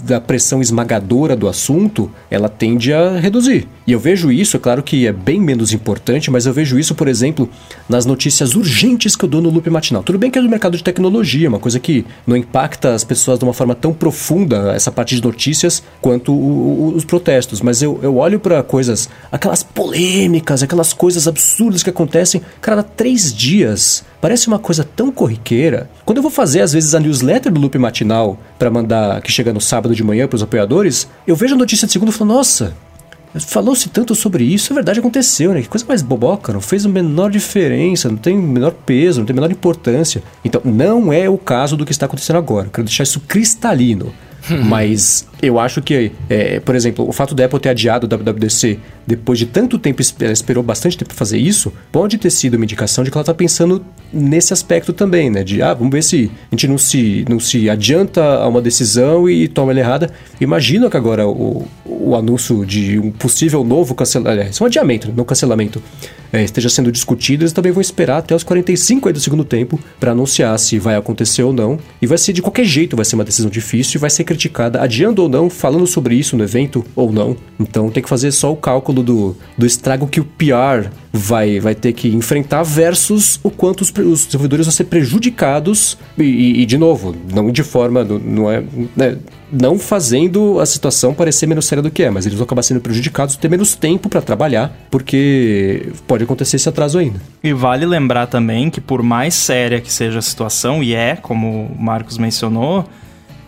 da pressão esmagadora do assunto, ela tende a reduzir. E eu vejo isso, é claro que é bem menos importante, mas eu vejo isso, por exemplo, nas notícias urgentes que eu dou no loop matinal. Tudo bem que é do mercado de tecnologia, uma coisa que não impacta as pessoas de uma forma tão profunda, essa parte de notícias, quanto o, o, os protestos. Mas eu, eu olho para coisas, aquelas polêmicas, aquelas coisas absurdas que acontecem, cada três dias. Parece uma coisa tão corriqueira. Quando eu vou fazer, às vezes, a newsletter do loop matinal para mandar, que chega no sábado de manhã para os apoiadores, eu vejo a notícia de segunda e falo, nossa, falou-se tanto sobre isso, é verdade, aconteceu, né? Que coisa mais boboca, não fez a menor diferença, não tem o menor peso, não tem a menor importância. Então, não é o caso do que está acontecendo agora. Quero deixar isso cristalino. Mas eu acho que, é, por exemplo, o fato da Apple ter adiado o WWDC depois de tanto tempo, ela esperou bastante tempo para fazer isso, pode ter sido uma indicação de que ela está pensando nesse aspecto também, né? De, ah, vamos ver se a gente não se, não se adianta a uma decisão e toma ela errada. Imagina que agora o, o anúncio de um possível novo cancelamento, é um adiamento, não cancelamento, é, esteja sendo discutido, eles também vão esperar até os 45 aí do segundo tempo para anunciar se vai acontecer ou não. E vai ser de qualquer jeito, vai ser uma decisão difícil e vai ser criticada, adiando ou não, falando sobre isso no evento ou não. Então tem que fazer só o cálculo do, do estrago que o PR vai, vai ter que enfrentar versus o quanto os, os desenvolvedores vão ser prejudicados e, e, e de novo, não de forma, não, não é, né, não fazendo a situação parecer menos séria do que é, mas eles vão acabar sendo prejudicados, ter menos tempo para trabalhar, porque pode acontecer esse atraso ainda. E vale lembrar também que por mais séria que seja a situação, e é, como o Marcos mencionou,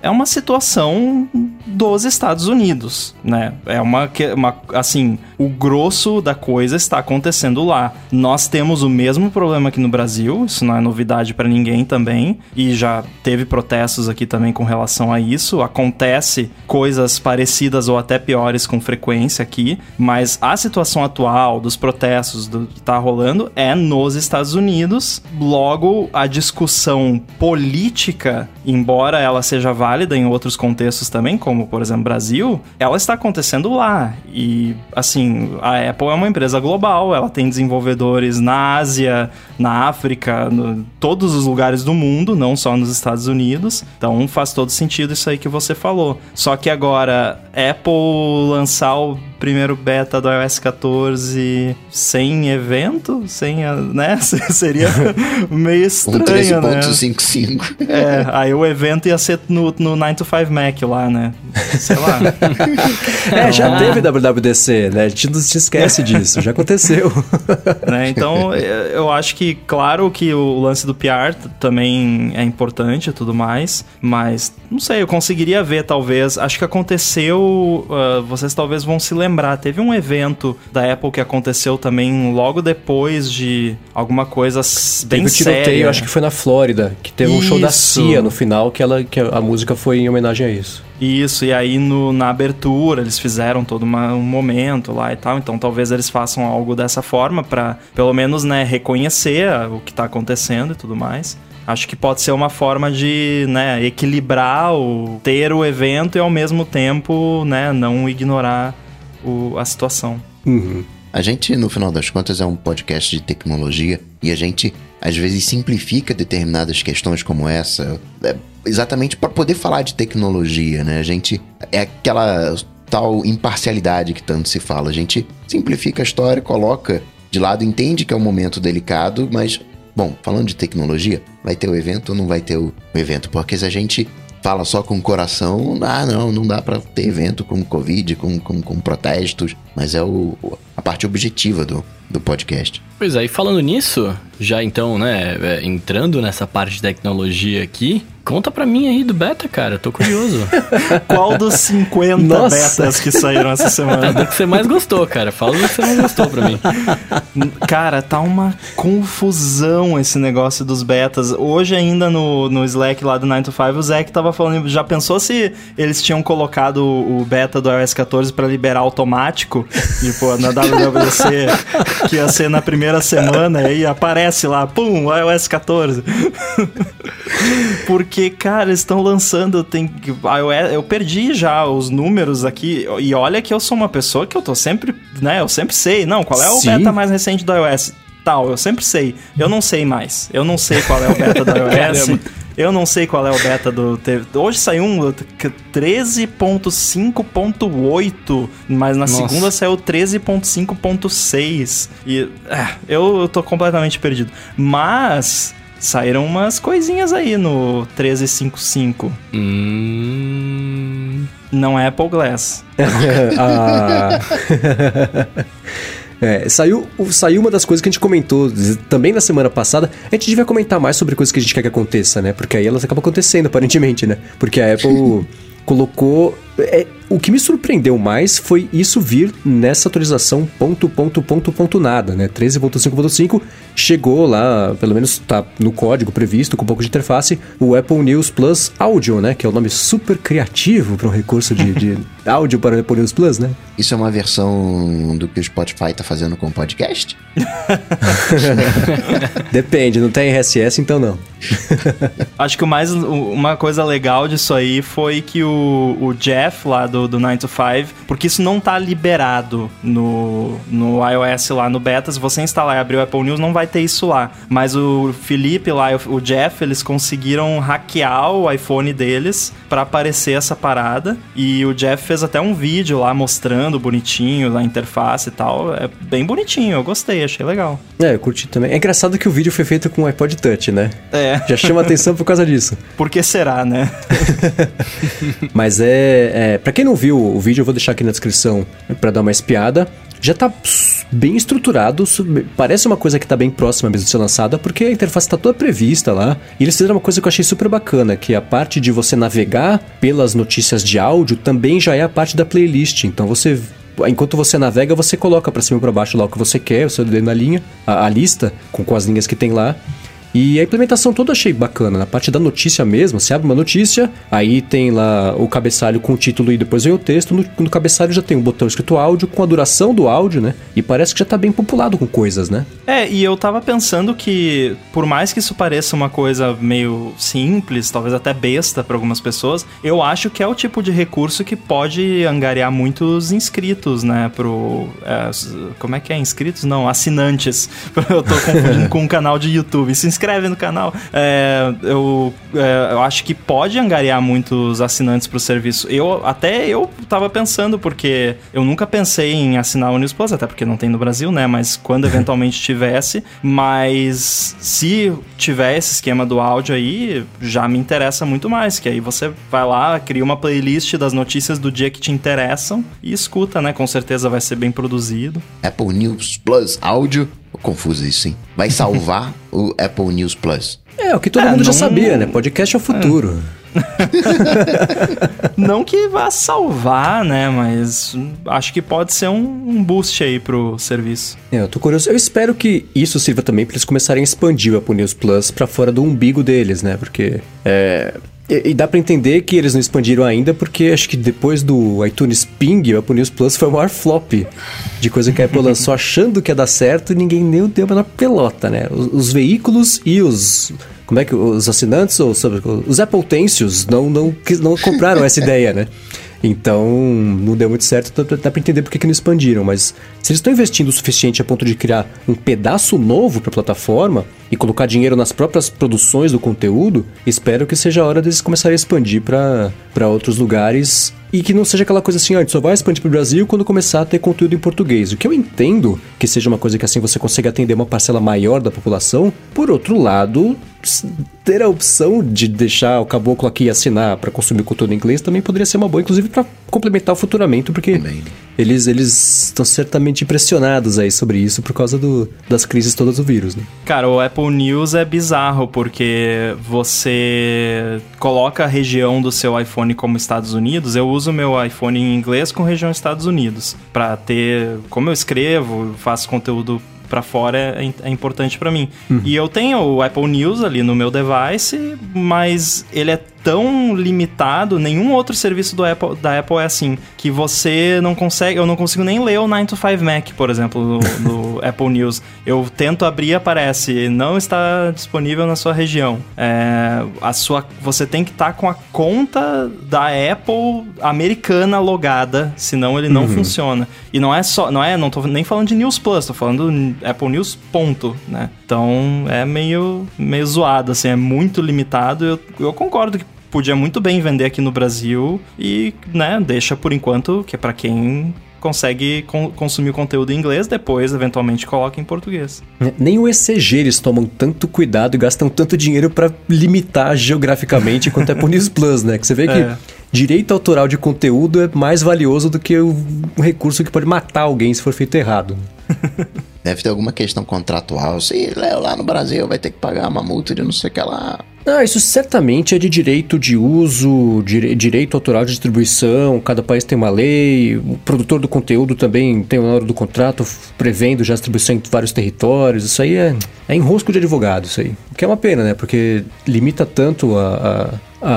é uma situação dos Estados Unidos, né? É uma, uma assim, o grosso da coisa está acontecendo lá. Nós temos o mesmo problema aqui no Brasil, isso não é novidade para ninguém também, e já teve protestos aqui também com relação a isso. Acontece coisas parecidas ou até piores com frequência aqui, mas a situação atual dos protestos do que está rolando é nos Estados Unidos. Logo, a discussão política, embora ela seja válida em outros contextos também, como como por exemplo Brasil, ela está acontecendo lá. E assim, a Apple é uma empresa global, ela tem desenvolvedores na Ásia, na África, no todos os lugares do mundo, não só nos Estados Unidos. Então faz todo sentido isso aí que você falou. Só que agora, Apple lançar o primeiro beta do iOS 14 sem evento, sem, a, né? Seria meio estranho, um né? 13.55. É, aí o evento ia ser no, no 9 to 5 Mac lá, né? Sei lá. É, já teve WWDC, né? A gente não se esquece disso, já aconteceu. né? Então, eu acho que, claro que o lance do PR também é importante e tudo mais, mas não sei, eu conseguiria ver talvez. Acho que aconteceu, uh, vocês talvez vão se lembrar, teve um evento da Apple que aconteceu também logo depois de alguma coisa bem teve tiroteio, séria. acho que foi na Flórida, que teve um show da Isso. CIA no final, que, ela, que a música foi em homenagem a isso. Isso, e aí no, na abertura eles fizeram todo uma- um momento lá e tal, então talvez eles façam algo dessa forma pra pelo menos, né, reconhecer o que tá acontecendo e tudo mais. Acho que pode ser uma forma de, né, equilibrar o ter o evento e ao mesmo tempo, né, não ignorar o- a situação. Uhum. A gente, no final das contas, é um podcast de tecnologia e a gente, às vezes, simplifica determinadas questões como essa, é, exatamente para poder falar de tecnologia, né? A gente. É aquela tal imparcialidade que tanto se fala. A gente simplifica a história, coloca de lado, entende que é um momento delicado, mas, bom, falando de tecnologia, vai ter o evento ou não vai ter o o evento? Porque se a gente fala só com o coração, ah, não, não dá pra ter evento com Covid, com, com, com protestos, mas é o, a parte objetiva do, do podcast. Pois é, e falando nisso, já então, né, é, entrando nessa parte de tecnologia aqui, conta pra mim aí do beta, cara, eu tô curioso. Qual dos 50 Nossa. betas que saíram essa semana? do que você mais gostou, cara, fala do que você mais gostou pra mim. Cara, tá uma confusão esse negócio dos betas. Hoje ainda no, no Slack lá do 9 to 5, o Zack tava falando, já pensou se eles tinham colocado o o beta do iOS 14 pra liberar automático? Tipo, na WWDC, que ia ser na primeira semana, e aparece lá, pum, iOS 14. Porque, cara, eles estão lançando, tem iOS, eu perdi já os números aqui, e olha que eu sou uma pessoa que eu tô sempre, né, eu sempre sei, não, qual é o Sim. beta mais recente do iOS? Tal, eu sempre sei. Eu não sei mais. Eu não sei qual é o beta do iOS. Eu não sei qual é o beta do. Hoje saiu um que- 13.5.8, mas na Nossa. segunda saiu 13.5.6. E é, eu, eu tô completamente perdido. Mas saíram umas coisinhas aí no 13.5.5. Hum... Não é Apple Glass. Ah. É, saiu, saiu uma das coisas que a gente comentou também na semana passada. A gente devia comentar mais sobre coisas que a gente quer que aconteça, né? Porque aí elas acabam acontecendo, aparentemente, né? Porque a Apple colocou. É, o que me surpreendeu mais foi isso vir nessa atualização ponto, ponto, ponto, ponto nada, né? 13.5.5 chegou lá, pelo menos tá no código previsto, com um pouco de interface, o Apple News Plus Audio, né? Que é o nome super criativo para um recurso de, de áudio para o Apple News Plus, né? Isso é uma versão do que o Spotify tá fazendo com o podcast? Depende, não tem RSS, então não. Acho que o mais, uma coisa legal disso aí foi que o, o Jeff lá do, do 9 to 5, porque isso não tá liberado no, no iOS lá no beta, se você instalar e abrir o Apple News não vai ter isso lá. Mas o Felipe lá e o, Jeff, eles conseguiram hackear o iPhone deles pra aparecer essa parada e o Jeff fez até um vídeo lá mostrando bonitinho a interface e tal. É bem bonitinho, eu gostei, achei legal. É, eu curti também. É engraçado que o vídeo foi feito com o iPod Touch, né? É, Já chama atenção por causa disso. por que será, né? Mas é, é. Pra quem não viu o vídeo, eu vou deixar aqui na descrição pra dar uma espiada. Já tá bem estruturado, parece uma coisa que tá bem próxima mesmo de ser lançada, porque a interface tá toda prevista lá. E eles fizeram uma coisa que eu achei super bacana, que a parte de você navegar pelas notícias de áudio também já é a parte da playlist. Então você Enquanto você navega, você coloca pra cima e pra baixo lá o que você quer, o seu dedo na linha, a, a lista, com, com as linhas que tem lá. E a implementação toda achei bacana. Na parte da notícia mesmo, você abre uma notícia, aí tem lá o cabeçalho com o título e depois vem o texto. No, no cabeçalho já tem um botão escrito áudio com a duração do áudio, né? E parece que já tá bem populado com coisas, né? É, e eu tava pensando que, por mais que isso pareça uma coisa meio simples, talvez até besta para algumas pessoas, eu acho que é o tipo de recurso que pode angariar muitos inscritos, né? Pro. É, como é que é? Inscritos? Não, assinantes. Eu tô confundindo com um canal de YouTube. Se inscreve no canal. É, eu, é, eu acho que pode angariar muitos assinantes pro serviço. Eu até eu tava pensando, porque eu nunca pensei em assinar o News Plus, até porque não tem no Brasil, né? Mas quando eventualmente tivesse. Mas se tiver esse esquema do áudio aí, já me interessa muito mais. Que aí você vai lá, cria uma playlist das notícias do dia que te interessam e escuta, né? Com certeza vai ser bem produzido. Apple News Plus áudio. Confuso isso, hein? Vai salvar o Apple News Plus. É, o que todo É, mundo já não- sabia, né? Podcast é o futuro. Não que vá salvar, né? Mas acho que pode ser um, um boost aí pro serviço. É, eu tô curioso. Eu espero que isso sirva também pra eles começarem a expandir o Apple News Plus pra fora do umbigo deles, né? Porque é. E, e dá pra entender que eles não expandiram ainda, porque acho que depois do iTunes Ping, o Apple News Plus foi o maior flop de coisa que a Apple lançou achando que ia dar certo e ninguém nem deu na pelota, né? Os, os veículos e os. Como é que. Os assinantes, ou sabe, os Apple Tencios não, não, não compraram essa ideia, né? Então, não deu muito certo, dá, pra entender por que não expandiram, mas se eles estão investindo o suficiente a ponto de criar um pedaço novo pra plataforma e colocar dinheiro nas próprias produções do conteúdo, espero que seja a hora deles começarem a expandir pra outros lugares e que não seja aquela coisa assim, ó, a gente só vai expandir pro Brasil quando começar a ter conteúdo em português. O que eu entendo que seja uma coisa que assim você consegue atender uma parcela maior da população, por outro lado, ter a opção de deixar o caboclo aqui assinar para consumir conteúdo em inglês também poderia ser uma boa, inclusive para complementar o futuramento, porque Também. eles eles estão certamente impressionados aí sobre isso por causa do, das crises todas do vírus, né? Cara, o Apple News é bizarro porque você coloca a região do seu iPhone como Estados Unidos. Eu uso meu iPhone em inglês com região Estados Unidos Pra ter, como eu escrevo, faço conteúdo pra fora é, é importante pra mim. E eu tenho o Apple News ali no meu device, mas ele é tão limitado, nenhum outro serviço do Apple, da Apple é assim, que você não consegue, eu não consigo nem ler o 9 to 5 Mac, por exemplo, no, no Apple News. Eu tento abrir e aparece, não está disponível na sua região. É, a sua, você tem que estar com a conta da Apple americana logada, senão ele não funciona. E não é só, não é, não tô nem falando de News Plus, tô falando Apple News ponto, né? Então é meio, meio zoado, assim, é muito limitado. Eu, eu concordo que podia muito bem vender aqui no Brasil e, né, deixa por enquanto, que é pra quem consegue con- consumir o conteúdo em inglês, depois eventualmente coloca em português. Nem o ECG eles tomam tanto cuidado e gastam tanto dinheiro pra limitar geograficamente quanto a Apple News Plus, né? Que você vê que É. direito autoral de conteúdo é mais valioso do que o- um recurso que pode matar alguém se for feito errado. Deve ter alguma questão contratual. Se leu lá no Brasil, vai ter que pagar uma multa de não sei o que lá. Ah, isso certamente é de direito de uso, dire- direito autoral de distribuição, cada país tem uma lei, o produtor do conteúdo também tem na hora do contrato prevendo já a distribuição em vários territórios, isso aí é, é enrosco de advogado, isso aí. O que é uma pena, né? Porque limita tanto a, a,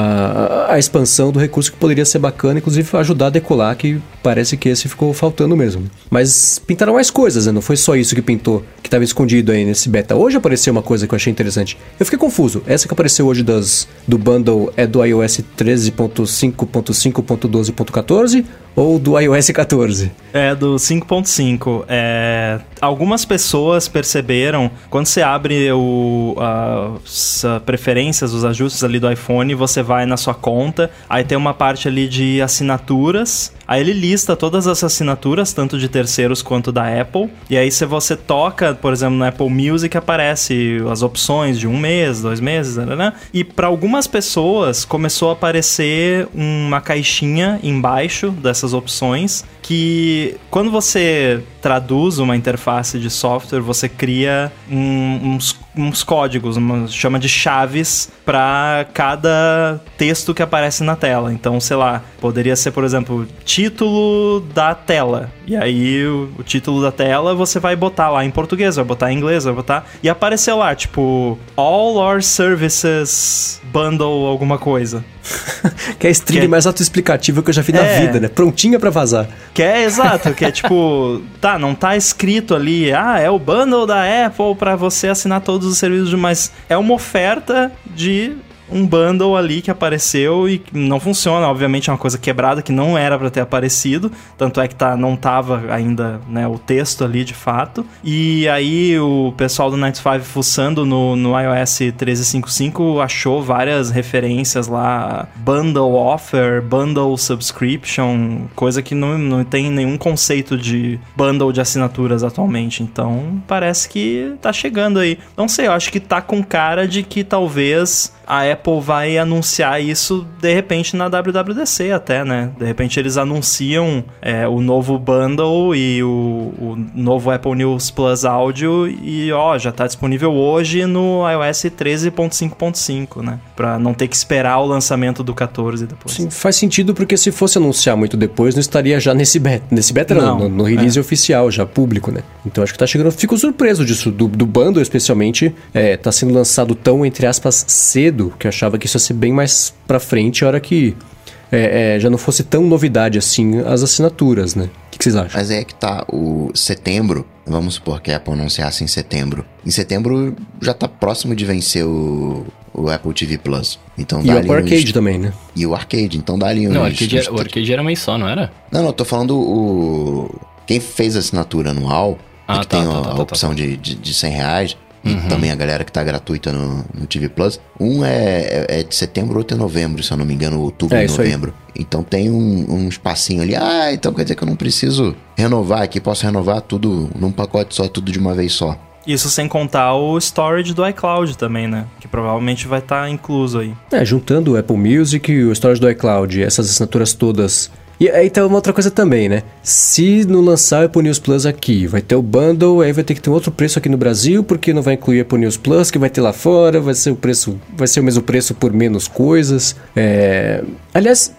a, a expansão do recurso que poderia ser bacana, inclusive ajudar a decolar, que parece que esse ficou faltando mesmo. Mas pintaram mais coisas, Não foi só isso que pintou, que estava escondido aí nesse beta. Hoje apareceu uma coisa que eu achei interessante. Eu fiquei confuso. Essa que apareceu hoje das, do bundle é do iOS 13.5.5.12.14 ou do iOS 14? É do 5.5. É, algumas pessoas perceberam quando você abre o, as ah, preferências, os ajustes ali do iPhone, você vai na sua conta, aí tem uma parte ali de assinaturas. Aí ele lista todas as assinaturas, tanto de terceiros quanto da Apple. E aí, se você toca, por exemplo, no Apple Music, aparece as opções de um mês, dois meses, né? E para algumas pessoas começou a aparecer uma caixinha embaixo dessas opções que quando você traduz uma interface de software, você cria um- uns, uns códigos, uma, chama de chaves para cada texto que aparece na tela. Então, sei lá, poderia ser, por exemplo, título da tela. E aí o, o, título da tela você vai botar lá em português, vai botar em inglês, vai botar. E apareceu lá, tipo, All Our Services Bundle alguma coisa. que é a string que é... mais autoexplicativa que eu já vi é... na vida, né? Prontinha para vazar. Que é exato, que é tipo, tá, não tá escrito ali, ah, é o bundle da Apple para você assinar todos os serviços, mas é uma oferta de um bundle ali que apareceu e não funciona. Obviamente é uma coisa quebrada que não era para ter aparecido, tanto é que tá, não tava ainda né, o texto ali de fato. E aí o pessoal do 95 fuçando no, no iOS 13.5.5 achou várias referências lá, bundle offer, bundle subscription, coisa que não, não tem nenhum conceito de bundle de assinaturas atualmente. Então parece que tá chegando aí. Não sei, eu acho que tá com cara de que talvez a Apple vai anunciar isso de repente na WWDC até, né? De repente eles anunciam é, o novo bundle e o, o, novo Apple News Plus áudio e ó, já tá disponível hoje no iOS 13.5.5, né? Pra não ter que esperar o lançamento do 14 depois. Sim, faz sentido porque se fosse anunciar muito depois, não estaria já nesse beta. Nesse beta não, não no, no, release é. oficial, já público, né? Então acho que tá chegando. Fico surpreso disso, do, do bundle especialmente, é, tá sendo lançado tão, entre aspas, cedo cedo, que eu achava que isso ia ser bem mais pra frente, a hora que é, é, já não fosse tão novidade assim as assinaturas, né? O que, que, vocês acham? Mas é que tá, o setembro, vamos supor que a Apple anunciasse em setembro. Em setembro já tá próximo de vencer o, o Apple TV Plus. Então e o Arcade uns... também, né? E o Arcade, então dá ali uns... Não, o Arcade, uns... Era, o arcade era mês só, não era? Não, não, tô falando o... Quem fez a assinatura anual, ah, que tá, tem tá, a, tá, a tá, opção De, de, de 100 reais, e uhum. também a galera que tá gratuita no, no TV Plus. Um é, é, é, de setembro, outro é novembro, se eu não me engano, outubro é, e novembro. Aí. Então tem um, um espacinho ali. Ah, então quer dizer que eu não preciso renovar aqui, posso renovar tudo num pacote só, tudo de uma vez só. Isso sem contar o storage do iCloud também, né? Que provavelmente vai estar tá incluso aí. É, juntando o Apple Music e o storage do iCloud, essas assinaturas todas e aí tem uma outra coisa também, né? Se não lançar o Apple News Plus aqui, vai ter o bundle, aí vai ter que ter um outro preço aqui no Brasil, porque não vai incluir o Apple News Plus, que vai ter lá fora, vai ser o preço, vai ser o mesmo preço por menos coisas. É... Aliás,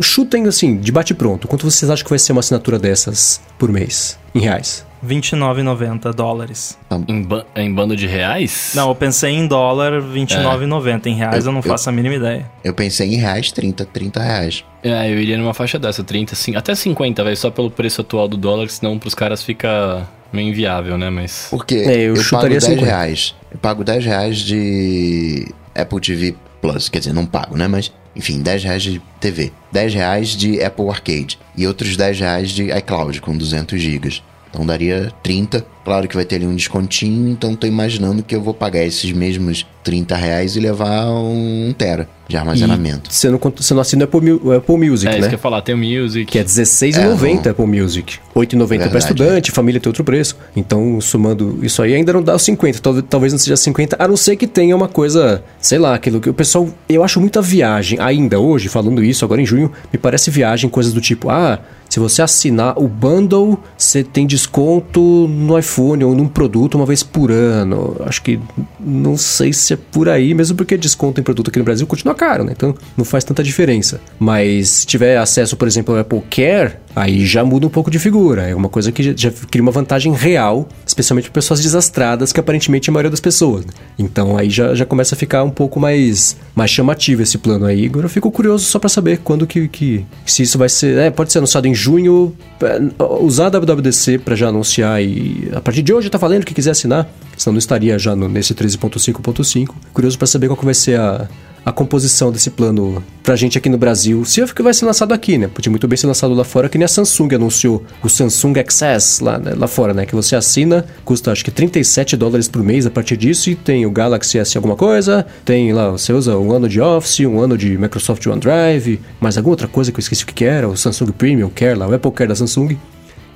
chutem assim, de bate pronto, quanto vocês acham que vai ser uma assinatura dessas por mês, em reais? 29,90 dólares. Em, ba em bando de reais? Não, eu pensei em dólar 29,90. É. Em reais eu, eu não faço eu, a mínima ideia. Eu pensei em reais 30, 30 reais. É, eu iria numa faixa dessa, 30, sim, até 50, velho, só pelo preço atual do dólar, senão pros caras fica meio inviável, né, mas... Porque é, eu, eu pago 10 50. reais, eu pago 10 reais de Apple TV Plus, quer dizer, não pago, né, mas... Enfim, 10 reais de TV, 10 reais de Apple Arcade e outros 10 reais de iCloud com 200 gigas. Então daria 30. Claro que vai ter ali um descontinho, então tô imaginando que eu vou pagar esses mesmos 30 reais e levar um tera de armazenamento. E você não, você não assina o Apple, o Apple Music, é, né? É isso que eu ia falar, tem o Music. Que é R$16,90 é, Apple Music. R$8,90 para estudante, família tem outro preço. Então, somando isso aí, ainda não dá os 50. Talvez, talvez não seja 50, a não ser que tenha uma coisa, sei lá, aquilo que o pessoal... Eu acho muita viagem, ainda hoje, falando isso, agora em junho, me parece viagem, coisas do tipo, ah, se você assinar o bundle, você tem desconto no iPhone ou num produto uma vez por ano. Acho que não sei se é por aí, mesmo porque desconto em produto aqui no Brasil continua caro, né? Então não faz tanta diferença. Mas se tiver acesso, por exemplo, ao Apple Care, aí já muda um pouco de figura. É uma coisa que já, cria uma vantagem real, especialmente para pessoas desastradas, que aparentemente é a maioria das pessoas. Né? Então aí já, já começa a ficar um pouco mais, mais chamativo esse plano aí. Agora eu fico curioso só para saber quando que, que. Se isso vai ser. É, pode ser anunciado em junho. É, usar a WWDC para já anunciar e a partir de hoje tá valendo que quiser assinar. Senão não estaria já no, nesse 13.5.5. Curioso para saber qual que vai ser a a composição desse plano pra gente aqui no Brasil. Se que vai ser lançado aqui, né? Podia muito bem ser lançado lá fora, que nem a Samsung anunciou o Samsung Access lá, né? lá fora, né? Que você assina, custa acho que 37 dólares por mês a partir disso, e tem o Galaxy S alguma coisa, tem lá, você usa um ano de Office, um ano de Microsoft OneDrive, mais alguma outra coisa que eu esqueci o que era, o Samsung Premium Care lá, o Apple Care da Samsung.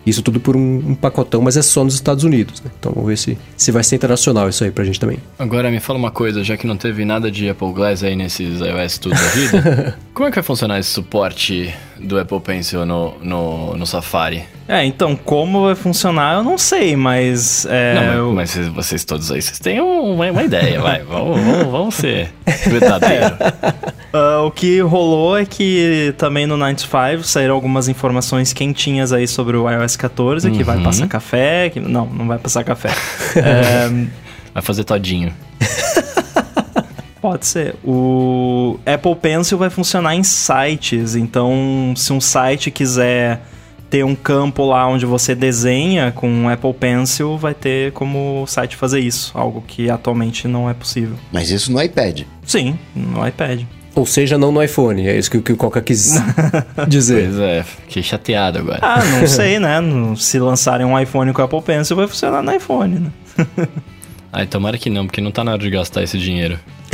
Isso tudo por um, um, pacotão, mas é só nos Estados Unidos. Né? Então vamos ver se, se vai ser internacional isso aí pra gente também. Agora me fala uma coisa, já que não teve nada de Apple Glass aí nesses iOS tudo da vida, como é que vai funcionar esse suporte do Apple Pencil no, no, no Safari? É, então, como vai funcionar, eu não sei, mas. É, não, eu... mas vocês todos aí, vocês têm uma, uma ideia, vai. Vamos, vamos, vamos ser verdadeiro. Ah, o que rolou é que também no 95 saíram algumas informações quentinhas aí sobre o iOS 14, que vai Uhum. passar café, que não, não vai passar café. É, Vai fazer todinho. Pode ser. O Apple Pencil vai funcionar em sites, então se um site quiser ter um campo lá onde você desenha com o Apple Pencil, vai ter como o site fazer isso, algo que atualmente não é possível. Mas isso no iPad. Sim, no iPad. Ou seja, não no iPhone. É isso que, que o Coca quis dizer. Pois é, fiquei chateado agora. Ah, não sei, né? Se lançarem um iPhone com o Apple Pencil, vai funcionar no iPhone, né? Ai, tomara que não, porque não tá na hora de gastar esse dinheiro.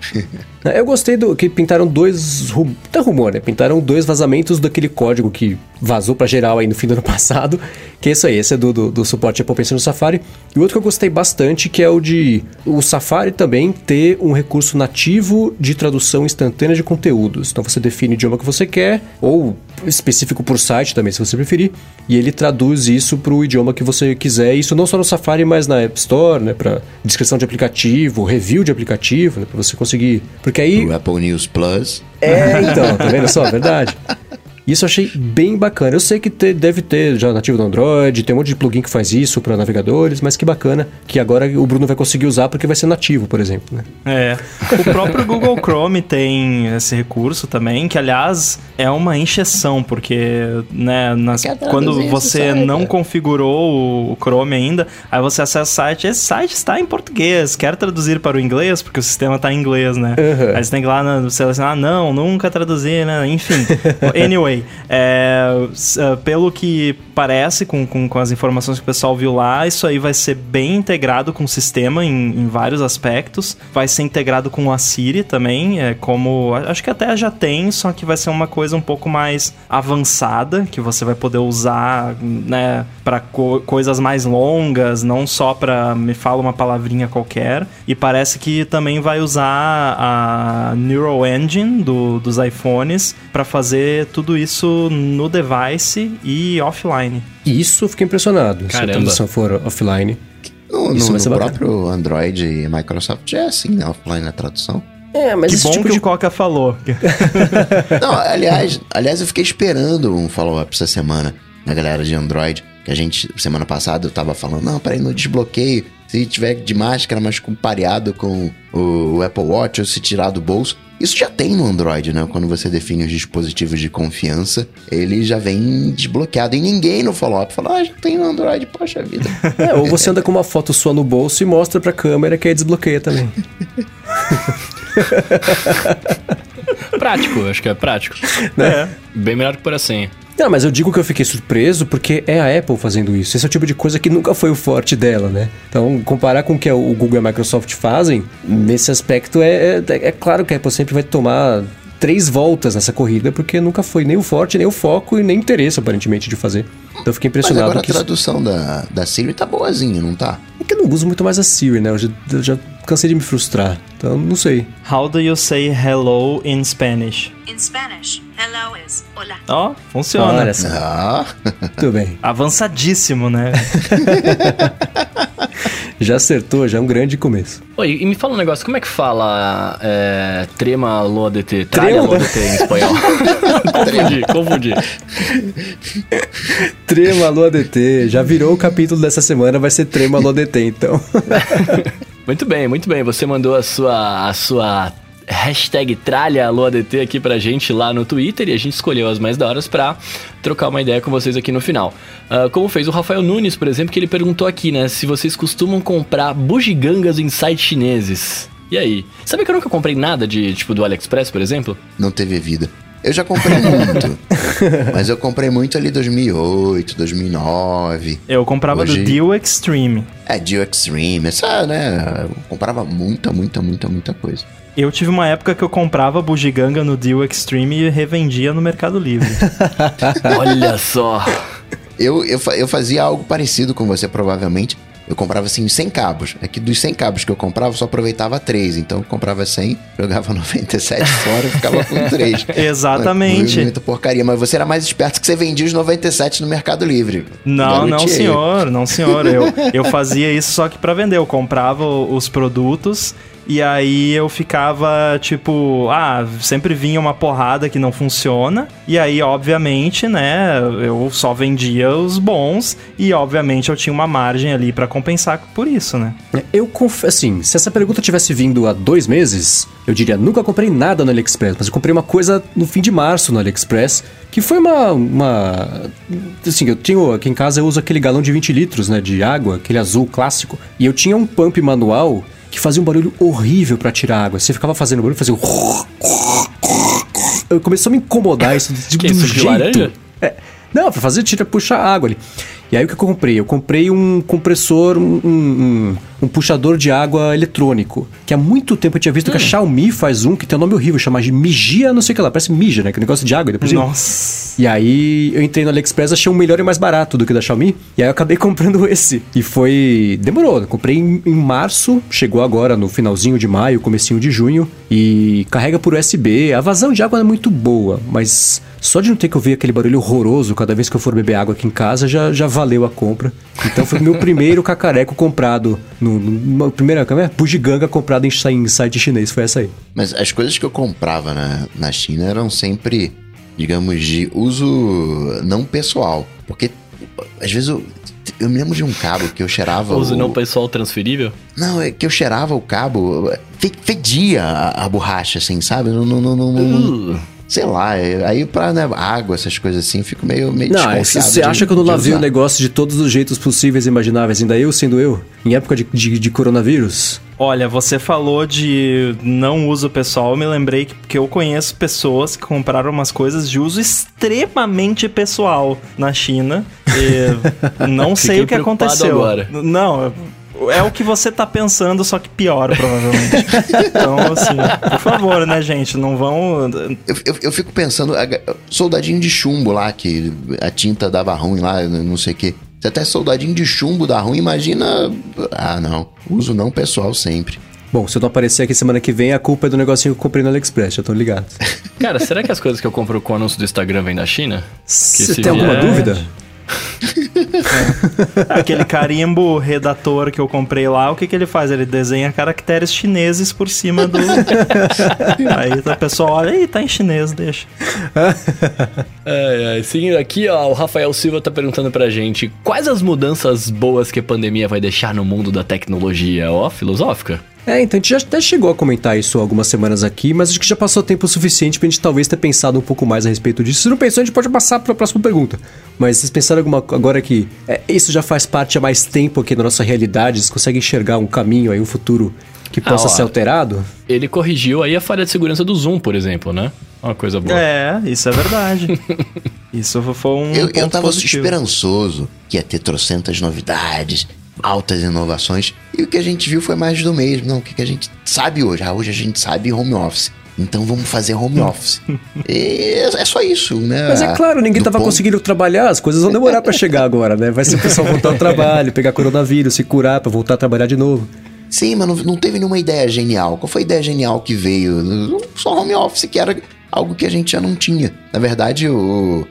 Eu gostei do que pintaram dois. Tá rumor, né? Pintaram dois vazamentos daquele código que vazou pra geral aí no fim do ano passado. Que é isso aí, esse é do, do, do suporte Apple Pencil no Safari. E o outro que eu gostei bastante, que é o de o Safari também ter um recurso nativo de tradução instantânea de conteúdos. Então você define o idioma que você quer, ou específico por site também, se você preferir. E ele traduz isso pro idioma que você quiser. Isso não só no Safari, mas na App Store, né? Pra descrição de aplicativo, review de aplicativo, né? Pra você conseguir. Porque aí. O Apple News Plus. É, então, tá vendo só? Verdade. Isso eu achei bem bacana. Eu sei que te- deve ter já nativo do Android, tem um monte de plugin que faz isso para navegadores, mas que bacana que agora o Bruno vai conseguir usar porque vai ser nativo, por exemplo, né? É. O próprio Google Chrome tem esse recurso também, que aliás é uma encheção, porque né, nas- quando você site, não é. configurou o Chrome ainda, aí você acessa o site, esse site está em português, quer traduzir para o inglês, porque o sistema está em inglês, né? Uhum. Aí você tem que ir lá na- selecionar, não, nunca traduzir, né? Enfim. anyway, é, ah, pelo que parece com, com, com as informações que o pessoal viu lá, isso aí vai ser bem integrado com o sistema em, em vários aspectos. Vai ser integrado com a Siri também, é como. Acho que até já tem, só que vai ser uma coisa um pouco mais avançada, que você vai poder usar, né, para coisas mais longas, não só para me fala uma palavrinha qualquer. E parece que também vai usar a Neural Engine do, dos iPhones para fazer tudo isso no device e offline. Isso eu fiquei impressionado. Se a Caramba. tradução for offline. No, Isso no- vai ser no próprio Android e Microsoft é assim, né? Offline na tradução. É, mas que esse bom tipo que de o Coca falou. Não, aliás, aliás, eu fiquei esperando um follow-up essa semana da galera de Android. Que a gente, semana passada, eu tava falando, não, peraí, no desbloqueio, se tiver de máscara, mas com pareado com o, Apple Watch, ou se tirar do bolso. Isso já tem no Android, né? Quando você define os dispositivos de confiança, ele já vem desbloqueado. E ninguém no follow-up falou, ah, já tem no Android, poxa vida. É, ou você anda com uma foto sua no bolso e mostra pra câmera que aí desbloqueia também. Prático, acho que é prático. É. Bem melhor que por a senha. Não, mas eu digo que eu fiquei surpreso porque é a Apple fazendo isso. Esse é o tipo de coisa que nunca foi o forte dela, né? Então, comparar com o que o Google e a Microsoft fazem, nesse aspecto, é, é, é claro que a Apple sempre vai tomar três voltas nessa corrida, porque nunca foi nem o forte, nem o foco e nem o interesse, aparentemente, de fazer. Então, eu fiquei Mas impressionado agora a que isso... tradução da, da Siri tá boazinha, não tá? É que eu não uso muito mais a Siri, né? Eu já, eu já cansei de me frustrar. Então, não sei. How do you say hello in Spanish? In Spanish, hello is hola. Ó, funciona. Olha só. Ah, Tudo bem. Avançadíssimo, né? Já acertou, já é um grande começo. Oi, e me fala um negócio, como é que fala é, trema lo DT? Trema? Tralha lo DT em espanhol. confundi, confundi. Trema ADT, já virou o capítulo dessa semana, vai ser Trema ADT, então. Muito bem, muito bem. Você mandou a sua, a sua hashtag tralha AlôADT aqui pra gente lá no Twitter e a gente escolheu as mais da horas pra trocar uma ideia com vocês aqui no final. Ah, como fez o Rafael Nunes, por exemplo, que ele perguntou aqui, né, se vocês costumam comprar bugigangas em sites chineses. E aí? Sabe que eu nunca comprei nada de, tipo, do AliExpress, por exemplo? não teve vida. Eu já comprei muito. mas eu comprei muito ali 2008, 2009. Eu comprava Hoje- do Deal Extreme. É, Dio Extreme. Essa, né? Eu comprava muita, muita, muita, muita coisa. Eu tive uma época que eu comprava bugiganga no Deal Extreme e revendia no Mercado Livre. Olha só! Eu, eu, eu fazia algo parecido com você, provavelmente. Eu comprava assim 100 cabos. É que dos 100 cabos que eu comprava, eu só aproveitava 3. Então eu comprava 100, jogava 97 fora e ficava com 3. Exatamente. Muita porcaria. Mas você era mais esperto que você vendia os 97 no Mercado Livre. Não, não, senhor, não, senhor. Eu, eu fazia isso só que pra vender. Eu comprava os produtos E aí eu ficava tipo, ah, sempre vinha uma porrada que não funciona. E aí, obviamente, né, eu só vendia os bons e obviamente eu tinha uma margem ali pra compensar por isso, né? Eu confesso, assim, se essa pergunta tivesse vindo há dois meses, eu diria, nunca comprei nada no AliExpress, mas eu comprei uma coisa no fim de março no AliExpress, que foi uma, uma... Assim, eu tenho, aqui em casa eu uso aquele galão de 20 litros, né, de água, aquele azul clássico, e eu tinha um pump manual que fazia um barulho horrível pra tirar água. Você ficava fazendo barulho, fazia um... Eu começou a me incomodar isso de, Que de um de jeito... laranja? É, não, pra fazer tira puxar água ali. E aí o que eu comprei? Eu comprei um compressor, um, um, um puxador de água eletrônico. Que há muito tempo eu tinha visto que a Xiaomi faz um que tem um nome horrível, chama de Migia, não sei o que lá, parece Mija, né? Que é um negócio de água depois. Nossa. E aí eu entrei no AliExpress, achei um melhor e mais barato do que o da Xiaomi. E aí eu acabei comprando esse. E foi. Demorou. Eu comprei em, em março, chegou agora no finalzinho de maio, comecinho de junho. E carrega por USB. A vazão de água é muito boa, mas só de não ter que ouvir aquele barulho horroroso cada vez que eu for beber água aqui em casa já, já valeu a compra. Então foi o meu primeiro cacareco comprado. No, no, primeira como é? Bugiganga comprado em, em site chinês. Foi essa aí. Mas as coisas que eu comprava na, na China eram sempre, digamos, de uso não pessoal. Porque às vezes eu, eu me lembro de um cabo que eu cheirava. Uso o... não pessoal transferível? Não, é que eu cheirava o cabo, fe- fedia a, a borracha, assim, sabe? Não, não, não, não- não- Uh, sei lá, é- aí pra né, água, essas coisas assim, fico meio, meio Não, é, desconfiado você de- acha que eu não lavei o negócio de todos os jeitos possíveis e imagináveis, ainda eu sendo eu, em época de, de, de coronavírus? Olha, você falou de não uso pessoal, eu me lembrei que, que eu conheço pessoas que compraram umas coisas de uso extremamente pessoal na China. E não sei o que aconteceu. agora. Não, é o que você tá pensando, só que pior, provavelmente. então, assim, por favor, né, gente, não vão. Eu, eu, eu fico pensando, soldadinho de chumbo lá, que a tinta dava ruim lá, não sei o quê. Se até soldadinho de chumbo dá ruim, imagina. Ah, não. Uso não pessoal sempre. Bom, se eu não aparecer aqui semana que vem, a culpa é do negocinho que eu comprei no AliExpress, já estão ligados. cara, será que as coisas que eu compro com o anúncio do Instagram vêm da China? Você se tem alguma vier- dúvida? Aquele carimbo redator que eu comprei lá, o que, que ele faz? Ele desenha caracteres chineses por cima do. Aí o pessoal olha, ih, tá em chinês, deixa. Ai, sim, aqui ó, o Rafael Silva tá perguntando pra gente quais as mudanças boas que a pandemia vai deixar no mundo da tecnologia? Ó, filosófica. É, então a gente já até chegou a comentar isso algumas semanas aqui, mas acho que já passou tempo suficiente pra gente talvez ter pensado um pouco mais a respeito disso. Se não pensou, a gente pode passar pra próxima pergunta. Mas vocês pensaram alguma agora que é, isso já faz parte há mais tempo aqui da nossa realidade, vocês conseguem enxergar um caminho aí, um futuro que possa ó. ser alterado? Ele corrigiu aí a falha de segurança do Zoom, por exemplo, né? Uma coisa boa. É, isso é verdade. isso foi um. Eu, eu tava positivo. esperançoso que ia ter trocentas novidades, altas inovações. E o que a gente viu foi mais do mesmo. Não, o que, que a gente sabe hoje? Ah, hoje a gente sabe home office. Então vamos fazer home office. E é só isso, né? Mas é claro, ninguém Do tava ponto- conseguindo trabalhar, as coisas vão demorar pra chegar agora, né? Vai ser o pessoal voltar ao trabalho, pegar coronavírus, se curar pra voltar a trabalhar de novo. Sim, mas não, não teve nenhuma ideia genial. Qual foi a ideia genial que veio? Só home office, que era algo que a gente já não tinha. Na verdade, o-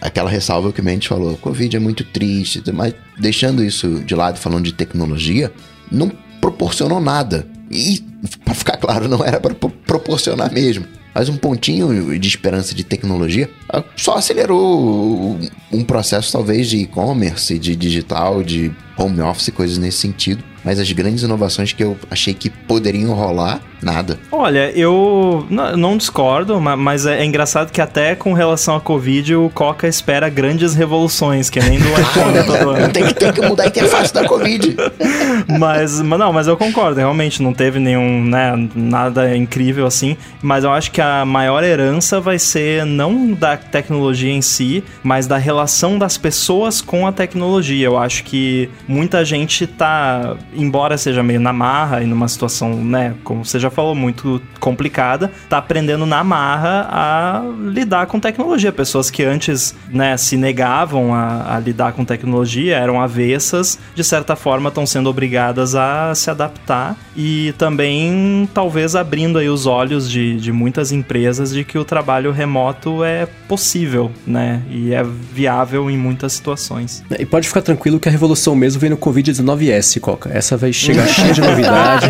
aquela ressalva que o Mendes falou, Covid é muito triste, mas deixando isso de lado, falando de tecnologia, não proporcionou nada. E, pra ficar claro, não era para proporcionar mesmo. Mas um pontinho de esperança de tecnologia só acelerou um processo, talvez, de e-commerce, de digital, de home office, coisas nesse sentido. Mas as grandes inovações que eu achei que poderiam rolar, nada. Olha, eu não discordo, ma- mas é é engraçado que até com relação à Covid, o Coca espera grandes revoluções, que nem do iPhone todo ano. Tem que, tem que mudar a interface da Covid. Mas, mas não, mas eu concordo, realmente não teve nenhum, né, nada incrível assim, mas eu acho que a maior herança vai ser não da tecnologia em si, mas da relação das pessoas com a tecnologia. Eu acho que muita gente tá, embora seja meio na marra e numa situação, né, como você já falou, muito complicada, tá aprendendo na marra a lidar com tecnologia. Pessoas que antes, né, se negavam a, a lidar com tecnologia, eram avessas, de certa forma estão sendo obrigadas a se adaptar e também talvez abrindo aí os olhos de, de muitas empresas de que o trabalho remoto é possível, né, e é viável em muitas situações. E pode ficar tranquilo que a revolução mesmo vem no Covid-19S, Coca. essa vai chegar cheia de novidade.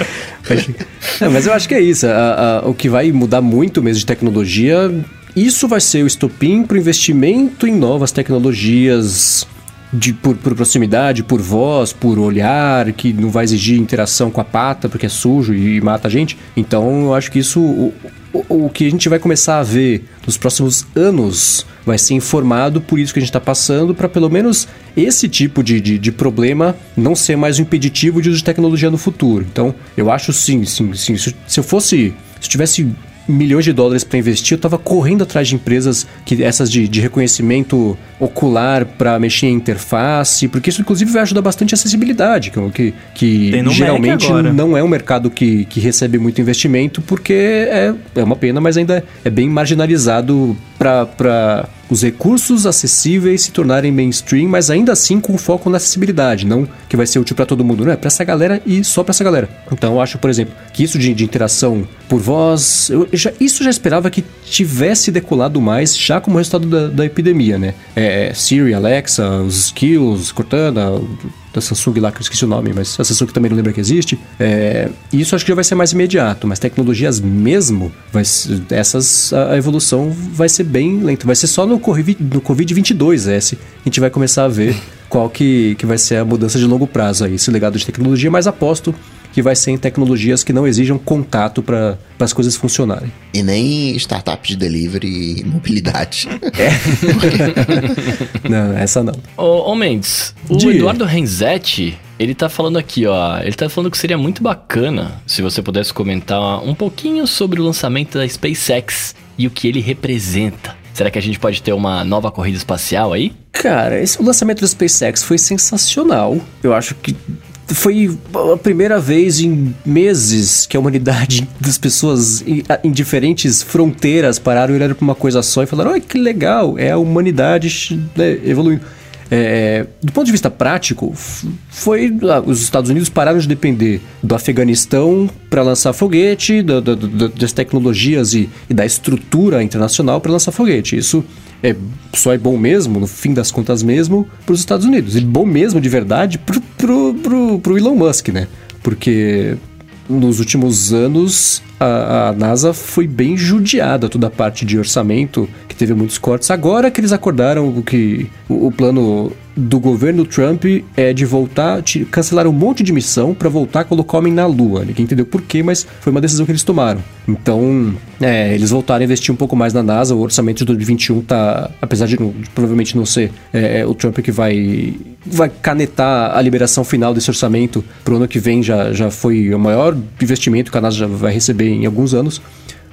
Mas eu acho que é isso. A- a- o que vai mudar muito mesmo de tecnologia, isso vai ser o estopim para o investimento em novas tecnologias. De, por, por proximidade, por voz, por olhar, que não vai exigir interação com a pata, porque é sujo e mata a gente. Então, eu acho que isso. O, o, o que a gente vai começar a ver nos próximos anos vai ser informado por isso que a gente está passando, para pelo menos esse tipo de, de, de problema não ser mais um impeditivo de uso de tecnologia no futuro. Então, eu acho sim, sim, sim. Se, se eu fosse. Se tivesse milhões de dólares para investir, eu tava correndo atrás de empresas que essas de, de reconhecimento ocular para mexer em interface, porque isso inclusive vai ajudar bastante a acessibilidade, que, que, geralmente não é um mercado que, que recebe muito investimento, porque é, é uma pena, mas ainda é bem marginalizado para os recursos acessíveis se tornarem mainstream, mas ainda assim com foco na acessibilidade, não que vai ser útil para todo mundo, não é para essa galera e só para essa galera. Então eu acho, por exemplo, que isso de, de interação por voz, eu já, isso já esperava que tivesse decolado mais já como resultado da, da epidemia, né? É, Siri, Alexa, os skills, Cortana, da Samsung lá, que eu esqueci o nome, mas a Samsung também não lembra que existe. É, isso acho que já vai ser mais imediato, mas tecnologias mesmo, vai essas a, evolução vai ser bem lenta. Vai ser só no, no Covid-22 esse. A gente vai começar a ver qual que, que vai ser a mudança de longo prazo aí, esse legado de tecnologia, mas aposto que vai ser em tecnologias que não exijam contato para as coisas funcionarem. E nem startup de delivery e mobilidade. Não, essa não. Ô, ô Mendes, o Diga. Eduardo Renzetti, ele tá falando aqui, ó. Ele tá falando que seria muito bacana se você pudesse comentar um pouquinho sobre o lançamento da SpaceX e o que ele representa. Será que a gente pode ter uma nova corrida espacial aí? Cara, esse, o lançamento do SpaceX foi sensacional. Eu acho que foi a primeira vez em meses que a humanidade, das pessoas em, diferentes fronteiras pararam e olharam para uma coisa só e falaram: olha que legal, é a humanidade né, evoluindo. É, do ponto de vista prático, foi os Estados Unidos pararam de depender do Afeganistão para lançar foguete, da- da- da- das tecnologias e, e da estrutura internacional para lançar foguete. Isso é, só é bom mesmo, no fim das contas mesmo, para os Estados Unidos. E bom mesmo, de verdade, pro, pro, pro, pro Elon Musk, né? Porque nos últimos anos a, a NASA foi bem judiada toda a parte de orçamento, que teve muitos cortes. Agora que eles acordaram que o, o plano do governo Trump é de voltar, cancelar um monte de missão para voltar a colocar homem na Lua. Ninguém entendeu por quê, mas foi uma decisão que eles tomaram. Então, é, eles voltaram a investir um pouco mais na NASA. O orçamento de 2021 tá, apesar de, de provavelmente não ser é, é, o Trump que vai vai canetar a liberação final desse orçamento pro ano que vem já, já foi o maior investimento que a NASA já vai receber em alguns anos.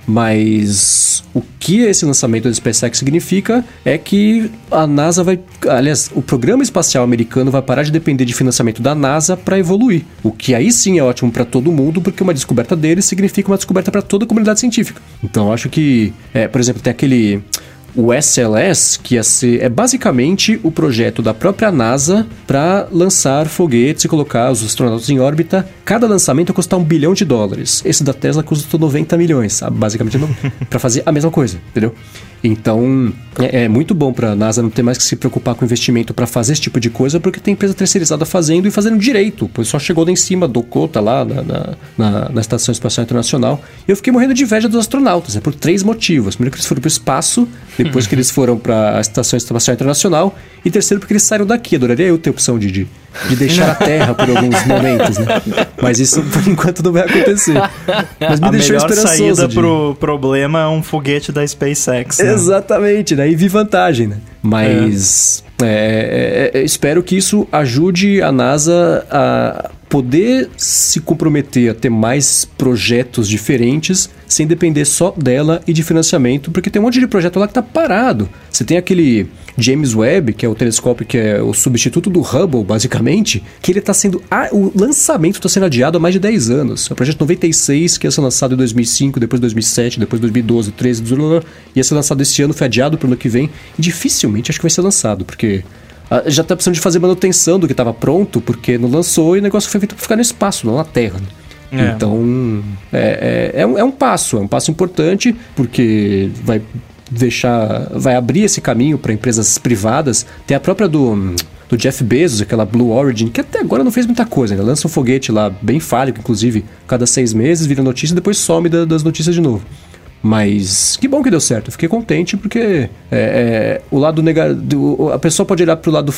Mas o que esse lançamento do SpaceX significa é que a NASA vai. Aliás, o programa espacial americano vai parar de depender de financiamento da NASA para evoluir. O que aí sim é ótimo para todo mundo, porque uma descoberta deles significa uma descoberta para toda a comunidade científica. Então acho que, é, por exemplo, tem aquele. O SLS, que ia ser, é basicamente o projeto da própria NASA para lançar foguetes e colocar os astronautas em órbita. Cada lançamento ia custar um bilhão de dólares. Esse da Tesla custou 90 milhões, basicamente para fazer a mesma coisa, entendeu? Então é, é muito bom para a NASA não ter mais que se preocupar com investimento para fazer esse tipo de coisa, porque tem empresa terceirizada fazendo e fazendo direito. Pois só chegou lá em cima, docou, tá lá na, na, na, na Estação Espacial Internacional. E eu fiquei morrendo de inveja dos astronautas, né, por três motivos. Primeiro, que eles foram para o espaço, depois que eles foram para a Estação Espacial Internacional, e terceiro, porque eles saíram daqui. Adoraria eu ter a opção de, de, de deixar a Terra por alguns momentos, né? Mas isso, por enquanto, não vai acontecer. Mas me A deixou melhor esperançoso. saída de- pro problema é um foguete da SpaceX. né? Exatamente, né? E vi vantagem, né? Mas é, é, é, espero que isso ajude a NASA a poder se comprometer a ter mais projetos diferentes sem depender só dela e de financiamento, porque tem um monte de projeto lá que tá parado. Você tem aquele James Webb, que é o telescópio que é o substituto do Hubble, basicamente, que ele tá sendo. a- o lançamento está sendo adiado há mais de 10 anos. É o projeto 96, que ia ser lançado em 2005, depois 2007, depois 2012, 13, 18, ia ser lançado esse ano, foi adiado para o ano que vem. E dificilmente acho que vai ser lançado, porque. Ah, Já tá precisando de fazer manutenção do que estava pronto, porque não lançou e o negócio foi feito para ficar no espaço, não na Terra. É. Então, é, é, é, um, é um passo, é um passo importante, porque vai deixar, vai abrir esse caminho para empresas privadas. Tem a própria do, do do Jeff Bezos, aquela Blue Origin, que até agora não fez muita coisa, né? Lança um foguete lá, bem falho, inclusive, cada seis meses vira notícia e depois some da- das notícias de novo. Mas que bom que deu certo. Eu fiquei contente porque é, é, o lado negativo. A pessoa pode olhar pro lado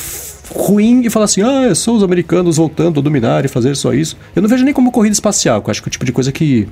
ruim e falar assim: ah, são os americanos voltando a dominar e fazer só isso. Eu não vejo nem como corrida espacial, que eu acho que é o tipo de coisa que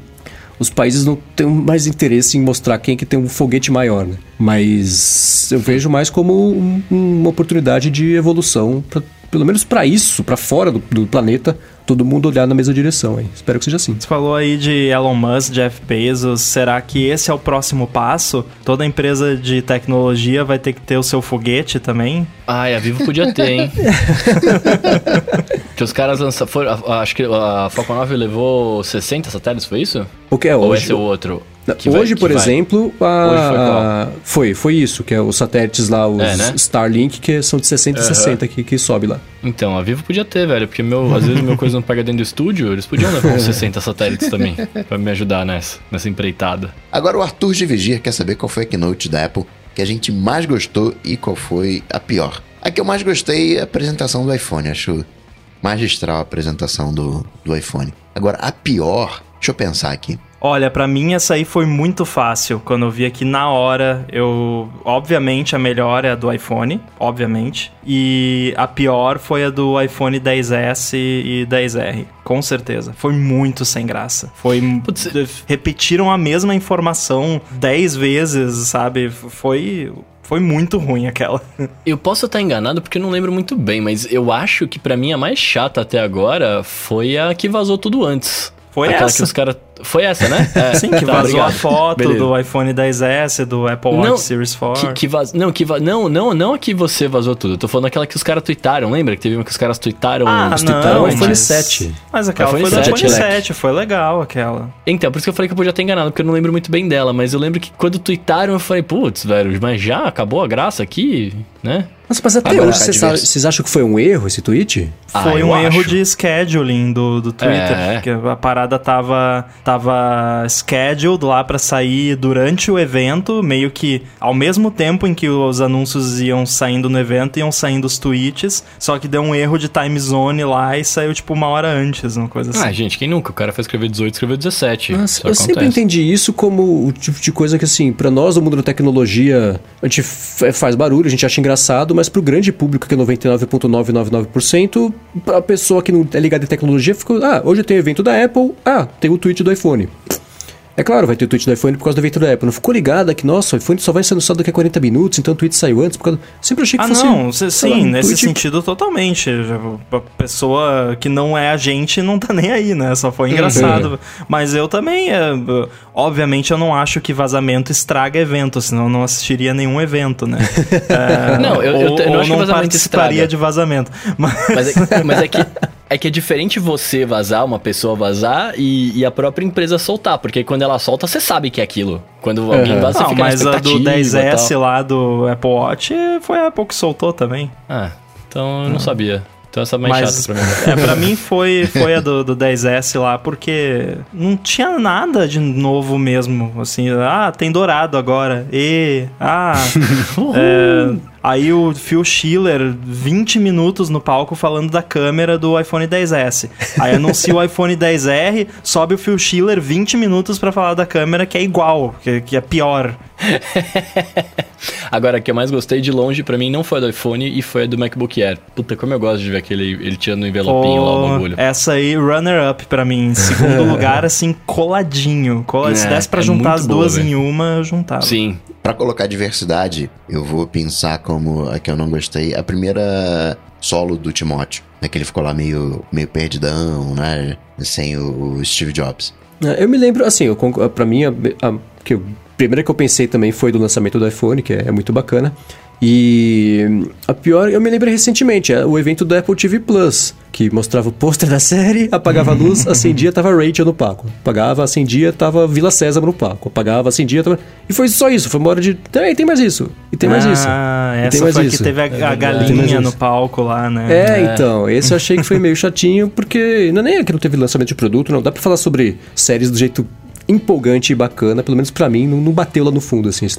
os países não têm mais interesse em mostrar quem que tem um foguete maior, né? Mas eu vejo mais como um- uma oportunidade de evolução, pra- pelo menos para isso, para fora do, do planeta, todo mundo olhar na mesma direção. Hein? Espero que seja assim. Você falou aí de Elon Musk, Jeff Bezos. Será que esse é o próximo passo? Toda empresa de tecnologia vai ter que ter o seu foguete também? Ai, a Vivo podia ter, hein? que os caras lançaram. Acho que a Falcon 9 levou 60 satélites, foi isso? O que é Ou hoje? esse é o outro? Vai- hoje, por vai? exemplo, a- Hoje foi qual? a- foi, foi isso, que é os satélites lá, os É, né? Starlink, que são de 60 e Aham. 60 que, que sobe lá. Então, a Vivo podia ter, velho, porque meu, às vezes meu coisa não pega dentro do estúdio, eles podiam levar uns 60 satélites também, pra me ajudar nessa, nessa empreitada. Agora o Arthur de Vigia quer saber qual foi a keynote da Apple que a gente mais gostou e qual foi a pior. A que eu mais gostei é a apresentação do iPhone. Acho magistral a apresentação do, do iPhone. Agora, a pior, deixa eu pensar aqui. Olha, pra mim essa aí foi muito fácil. Quando eu vi aqui na hora, eu. Obviamente a melhor é a do iPhone, obviamente. E a pior foi a do iPhone 10S e 10R. Com certeza. Foi muito sem graça. Foi. Putz, Repetiram a mesma informação 10 vezes, sabe? Foi. Foi muito ruim aquela. Eu posso estar enganado porque eu não lembro muito bem, mas eu acho que pra mim a mais chata até agora foi a que vazou tudo antes. Foi Aquela essa. que os caras. Foi essa, né? É. Sim, que Tá, vazou a obrigado. foto Beleza. do iPhone 10S, do Apple Watch Não, Series 4. Que, que vaz... Não, que va... não, não, não a que você vazou tudo. Eu tô falando aquela que os caras tweetaram. Lembra que teve uma que os caras tweetaram? Ah, os não, tweetaram o tweetaram, iPhone mas- 7. Mas aquela iPhone foi do 7, iPhone Leque. 7, foi legal aquela. Então, por isso que eu falei que eu podia ter enganado, porque eu não lembro muito bem dela. Mas eu lembro que quando tweetaram, eu falei, putz, velho, mas já acabou a graça aqui, né? Nossa, mas até Agora, hoje vocês, acham que foi um erro esse tweet? Ah, Foi um erro acho. de scheduling do, do Twitter. É. Porque a parada tava, tava scheduled lá pra sair durante o evento, meio que ao mesmo tempo em que os anúncios iam saindo no evento, iam saindo os tweets. Só que deu um erro de time zone lá e saiu tipo uma hora antes, uma coisa assim. Ah, gente, quem nunca? O cara foi escrever 18, escreveu 17. Nossa, eu sempre acontece. entendi isso como o tipo de coisa que, assim, pra nós do mundo da tecnologia, a gente faz barulho, a gente acha engraçado, mas pro grande público, que é 99,999%, a pessoa que não é ligada em tecnologia ficou, ah, hoje tem evento da Apple, ah, tem o tweet do iPhone. É claro, vai ter o tweet do iPhone por causa do evento da Apple. Não ficou ligada que, nossa, o iPhone só vai ser anunciado daqui a 40 minutos, então o tweet saiu antes. Por causa... Sempre achei que Ah, fosse. não, c- sei lá, sim, um nesse tweet- sentido totalmente. A pessoa que não é a gente não tá nem aí, né? Só foi engraçado. Mas eu também, é, obviamente, eu não acho que vazamento estraga evento, senão eu não assistiria nenhum evento, né? É, Não, eu- eu- ou, eu não ou acho que não vazamento participaria estraga. de vazamento. Mas, Mas, é, mas é que é que é diferente você vazar, uma pessoa vazar e, e a própria empresa soltar, porque quando ela solta, você sabe que é aquilo. Quando alguém vaza, você não, fica mas na a do expectativa e 10S tal. lá do Apple Watch foi a Apple que soltou também. Ah, então eu não sabia. Então essa é mais Mas chata pra mim. é, pra mim foi, foi a do, do 10S lá, porque não tinha nada de novo mesmo. Assim, ah, tem dourado agora. E, ah, é, aí o Phil Schiller, 20 minutos no palco falando da câmera do iPhone 10S. Aí anuncia o iPhone 10R, sobe o Phil Schiller 20 minutos pra falar da câmera que é igual, que, que é pior. Agora, a que eu mais gostei de longe pra mim não foi a do iPhone e foi a do MacBook Air. Puta, como eu gosto de ver aquele ele tirando o envelopinho lá, o Oh, bagulho. Essa aí, runner-up pra mim. Em segundo lugar, assim, coladinho. Cola- Se É, desse pra é juntar as boa, duas velho. em uma, eu juntava. Sim. Pra colocar diversidade, eu vou pensar como a que eu não gostei. A primeira solo do Timóteo, né? Que ele ficou lá meio, meio perdidão, né? Sem o, o Steve Jobs. É, Eu me lembro, assim, conc- pra mim, a, a- que eu- a primeira que eu pensei também foi do lançamento do iPhone, que é, é muito bacana. E a pior, eu me lembro recentemente, é o evento do Apple TV Plus, que mostrava o pôster da série, apagava a luz, acendia, tava Rachel no palco. Apagava, acendia, tava Vila Sésamo no palco. Apagava, acendia, tava... E foi só isso, foi uma hora de... Tem, tem mais isso, e tem mais isso. Ah, e tem essa mais foi a isso. que teve a, a Tem mais galinha no isso. palco lá, né? É, então, esse eu achei que foi meio chatinho, porque não é nem que não teve lançamento de produto, não. Dá pra falar sobre séries do jeito empolgante e bacana, pelo menos pra mim, não, não bateu lá no fundo, assim. Esse,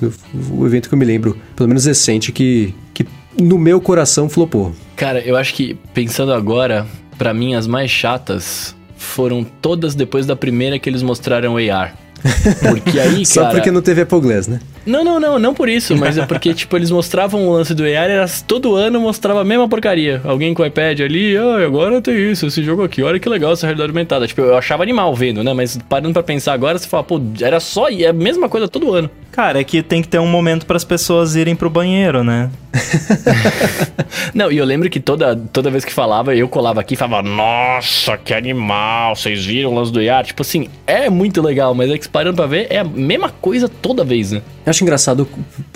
o evento que eu me lembro, pelo menos recente, que, que no meu coração flopou. Cara, eu acho que, pensando agora, pra mim as mais chatas foram todas depois da primeira que eles mostraram AR. Porque aí, Só cara... porque não teve Apple Glass, né? Não, não, não, não por isso, mas é porque, tipo, eles mostravam o lance do AR, era todo ano mostrava a mesma porcaria. Alguém com o iPad ali, ah, agora tem isso, esse jogo aqui, olha que legal essa realidade aumentada. Tipo, eu achava animal vendo, né? Mas parando pra pensar agora, você fala, pô, era só, é a mesma coisa todo ano. Cara, é que tem que ter um momento para as pessoas irem pro banheiro, né? Não, e eu lembro que toda, toda vez que falava, eu colava aqui e falava, nossa, que animal, vocês viram o lance do AR? Tipo assim, é muito legal, mas é que parando pra ver, é a mesma coisa toda vez, né? Eu acho engraçado,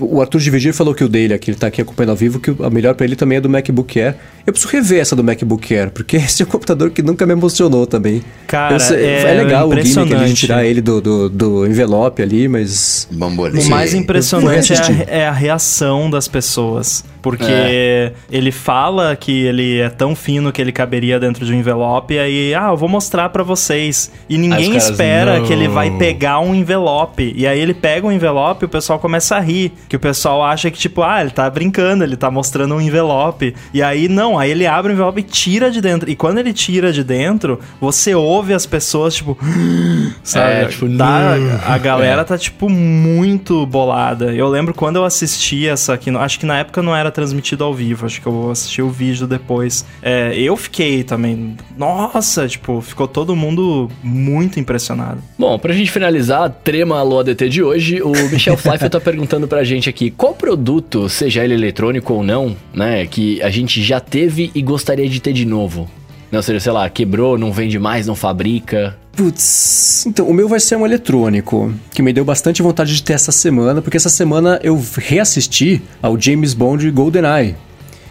o Arthur de Vigir falou que o dele, que ele tá aqui acompanhando ao vivo, que a melhor pra ele também é do MacBook Air. Eu preciso rever essa do MacBook Air, porque esse é um computador que nunca me emocionou também. Cara, Eu sei- é legal o gimmick ali de tirar ele do, do, do envelope ali, mas... Bambolê. O mais impressionante é a, é a reação das pessoas. Porque ele fala que ele é tão fino que ele caberia dentro de um envelope, e aí, ah, eu vou mostrar pra vocês. E ninguém caras, espera "Não." que ele vai pegar um envelope. E aí ele pega um envelope e o pessoal começa a rir. Que o pessoal acha que, tipo, ah, ele tá brincando, ele tá mostrando um envelope. E aí, não, aí ele abre o envelope e tira de dentro. E quando ele tira de dentro, você ouve as pessoas, tipo. Sabe? É, tipo, tá, a galera tá, tipo, muito bolada. Eu lembro quando eu assisti essa aqui, acho que na época não era transmitido ao vivo, acho que eu assisti o vídeo depois. É, eu fiquei também, nossa, tipo, ficou todo mundo muito impressionado. Bom, pra gente finalizar a trema Alô ADT de hoje, o Michel Pfeiffer tá perguntando pra gente aqui qual produto, seja ele eletrônico ou não, né, que a gente já teve e gostaria de ter de novo. Não, ou seja, sei lá, quebrou, não vende mais, não fabrica. Putz, então, o meu vai ser um eletrônico, que me deu bastante vontade de ter essa semana, porque essa semana eu reassisti ao James Bond GoldenEye.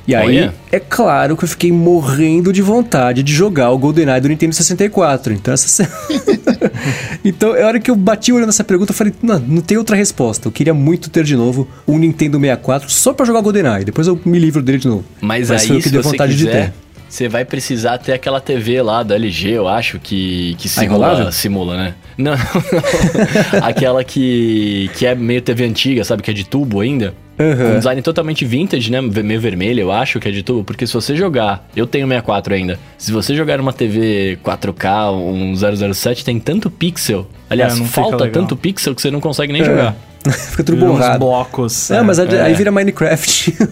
E aí, Olha. é claro que eu fiquei morrendo de vontade de jogar o GoldenEye do Nintendo 64. Então, essa então, a hora que eu bati olhando essa pergunta, eu falei, não, não tem outra resposta. Eu queria muito ter de novo um Nintendo 64 só pra jogar GoldenEye. Depois eu me livro dele de novo. Mas, Mas foi aí, o que deu vontade de quiser, ter. você vai precisar ter aquela TV lá da LG, eu acho, que, que simula, enrolável? simula, né? Não, não. aquela que, que é meio TV antiga, sabe? Que é de tubo ainda. Aham. Um design totalmente vintage, né? Meio vermelho, eu acho que é de tubo. Porque se você jogar... Eu tenho 64 ainda. Se você jogar uma TV 4K, um 007, tem tanto pixel. Aliás, É, falta tanto pixel que você não consegue nem É. jogar. Fica tudo Vira uns borrado. blocos. É, é. mas aí aí vira Minecraft.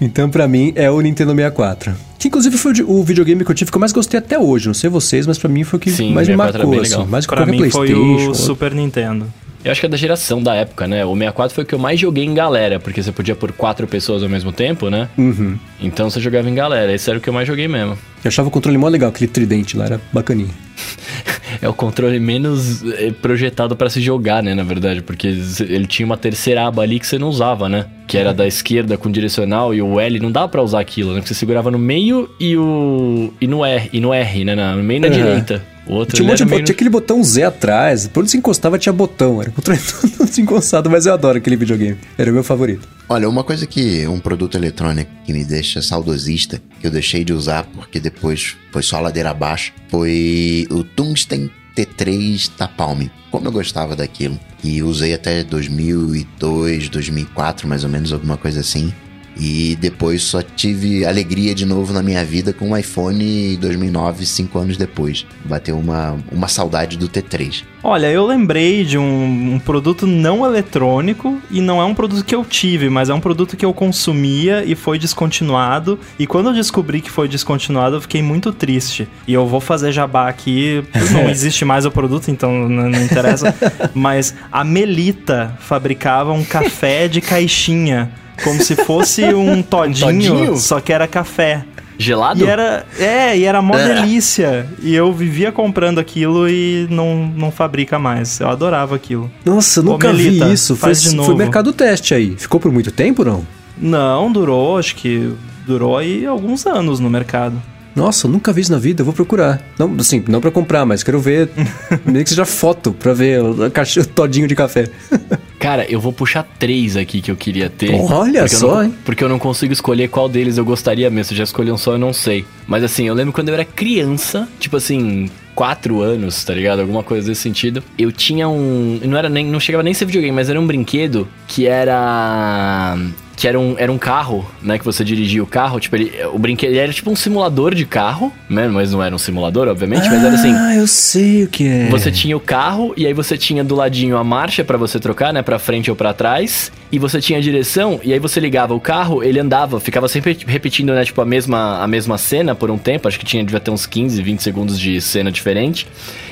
então, pra mim, é o Nintendo 64. Que inclusive foi o de- o videogame que eu tive que eu mais gostei até hoje. Não sei vocês, mas pra mim foi o que Sim, mais me 64 era marcou. bem Assim, mais que Pra mim foi Playstation. o Super Nintendo. Eu acho que é da geração da época, né? O 64 foi o que eu mais joguei em galera, porque você podia pôr quatro pessoas ao mesmo tempo, né? Uhum. Então você jogava em galera. Esse era o que eu mais joguei mesmo. Eu achava o controle mó legal, aquele tridente lá, era bacaninha. É o controle menos eh, projetado pra se jogar, né? Na verdade, porque ele tinha uma terceira aba ali que você não usava, né? Que era da esquerda com direcional e o L não dava pra usar aquilo, né? Porque você segurava no meio e o e no R, e no R, né? Na- No meio e na Uhum. direita. O outro Tinha, um monte de meio tinha aquele botão Z atrás. Por onde se encostava tinha botão. Era o controle todo desengonçado, mas eu adoro aquele videogame. Era o meu favorito. Olha, uma coisa que um produto eletrônico que me deixa saudosista, que eu deixei de usar porque depois foi só ladeira abaixo, foi o Tungsten T3 da Palm. Como eu gostava daquilo. E usei até 2002, 2004, mais ou menos, alguma coisa assim. E depois só tive alegria de novo na minha vida com o iPhone 2009, cinco anos depois. Bateu uma, uma saudade do T3. Olha, eu lembrei de um, um produto não eletrônico e não é um produto que eu tive, mas é um produto que eu consumia e foi descontinuado. E quando eu descobri que foi descontinuado, eu fiquei muito triste. E eu vou fazer jabá aqui, não existe mais o produto, então não, não interessa. mas a Melita fabricava um café de caixinha. Como se fosse um todinho, todinho? só que era café. gelado. E era, é, e era mó delícia. E eu vivia comprando aquilo e não, não fabrica mais. Eu adorava aquilo. Nossa, eu nunca Melita, vi isso. Foi, de foi novo. mercado teste aí. Ficou por muito tempo, não? Não, durou, acho que durou aí alguns anos no mercado. Nossa, nunca vi isso na vida, eu vou procurar. Não, assim, não pra comprar, mas quero ver, nem que seja foto, pra ver caixa- o todinho de café. Cara, eu vou puxar três aqui que eu queria ter. Olha porque eu só, não- hein? Porque eu não consigo escolher qual deles eu gostaria mesmo. Se já escolhi um só, eu não sei. Mas assim, eu lembro quando eu era criança, tipo assim, quatro anos, tá ligado? Alguma coisa desse sentido. Eu tinha um. Não era nem. Não chegava nem a ser videogame, mas era um brinquedo que era. Que era um, era um carro, né? Que você dirigia o carro. Tipo, ele, o brinquedo era tipo um simulador de carro, né? Mas não era um simulador, obviamente, mas era assim. Ah, eu sei o que é. Você tinha o carro e aí você tinha do ladinho a marcha pra você trocar, né, Pra frente ou pra trás, e você tinha a direção e aí você ligava o carro, ele andava, ficava sempre repetindo, né, tipo a mesma a mesma cena por um tempo, acho que tinha devia ter uns 15, 20 segundos de cena diferente.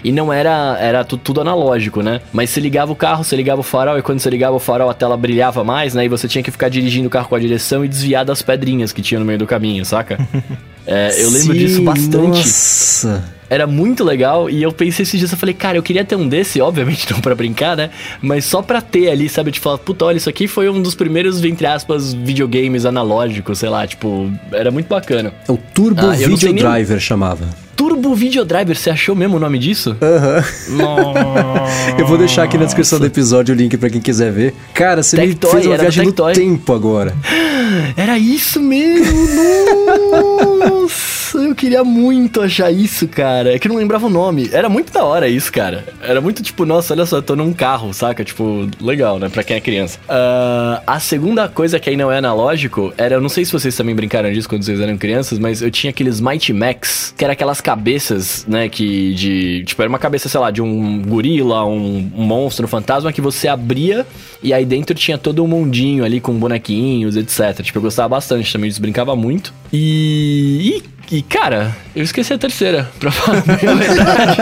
E não era era tu- tudo analógico, né? Mas você ligava o carro, você ligava o farol e quando você ligava o farol a tela brilhava mais, né? E você tinha que ficar dirigindo o carro com a direção e desviar das pedrinhas que tinha no meio do caminho, saca? É, eu lembro disso Sim, bastante. Nossa. Era muito legal e eu pensei esses dias, eu falei, cara, eu queria ter um desse, obviamente não pra brincar, né? Mas só pra ter ali, sabe? Tipo, falar, puta, olha, isso aqui foi um dos primeiros, entre aspas, videogames analógicos, sei lá, tipo, era muito bacana. É o Turbo Ah, Video nem- Driver chamava. Turbo Video Driver, você achou mesmo o nome disso? Aham. Nossa. Eu vou deixar aqui na descrição do episódio o link pra quem quiser ver. Cara, você me fez uma viagem no tempo agora. Era isso mesmo! Nossa, eu queria muito achar isso, cara. É que não lembrava o nome. Era muito da hora isso, cara. Era muito tipo, nossa, olha só, eu tô num carro, saca? Tipo, legal, né? Pra quem é criança. Ah, a segunda coisa que aí não é analógico era, eu não sei se vocês também brincaram disso quando vocês eram crianças, mas eu tinha aqueles Mighty Max, que era aquelas cabeças, né? Que de. Tipo, era uma cabeça, sei lá, de um gorila, um, um monstro, um fantasma que você abria e aí dentro tinha todo um mundinho ali com bonequinhos, etc. Tipo, eu gostava bastante também disso, brincava muito. E. e cara, eu esqueci a terceira, pra falar a verdade.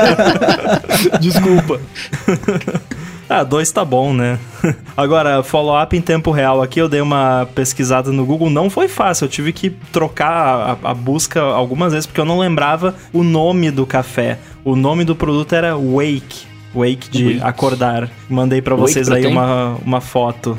Desculpa. Ah, dois tá bom, né? Agora, follow-up em tempo real aqui, eu dei uma pesquisada no Google, não foi fácil, eu tive que trocar a, a busca algumas vezes, porque eu não lembrava o nome do café. O nome do produto era Wake. Wake de Wake. acordar. Mandei pra Wake vocês aí uma, uma foto.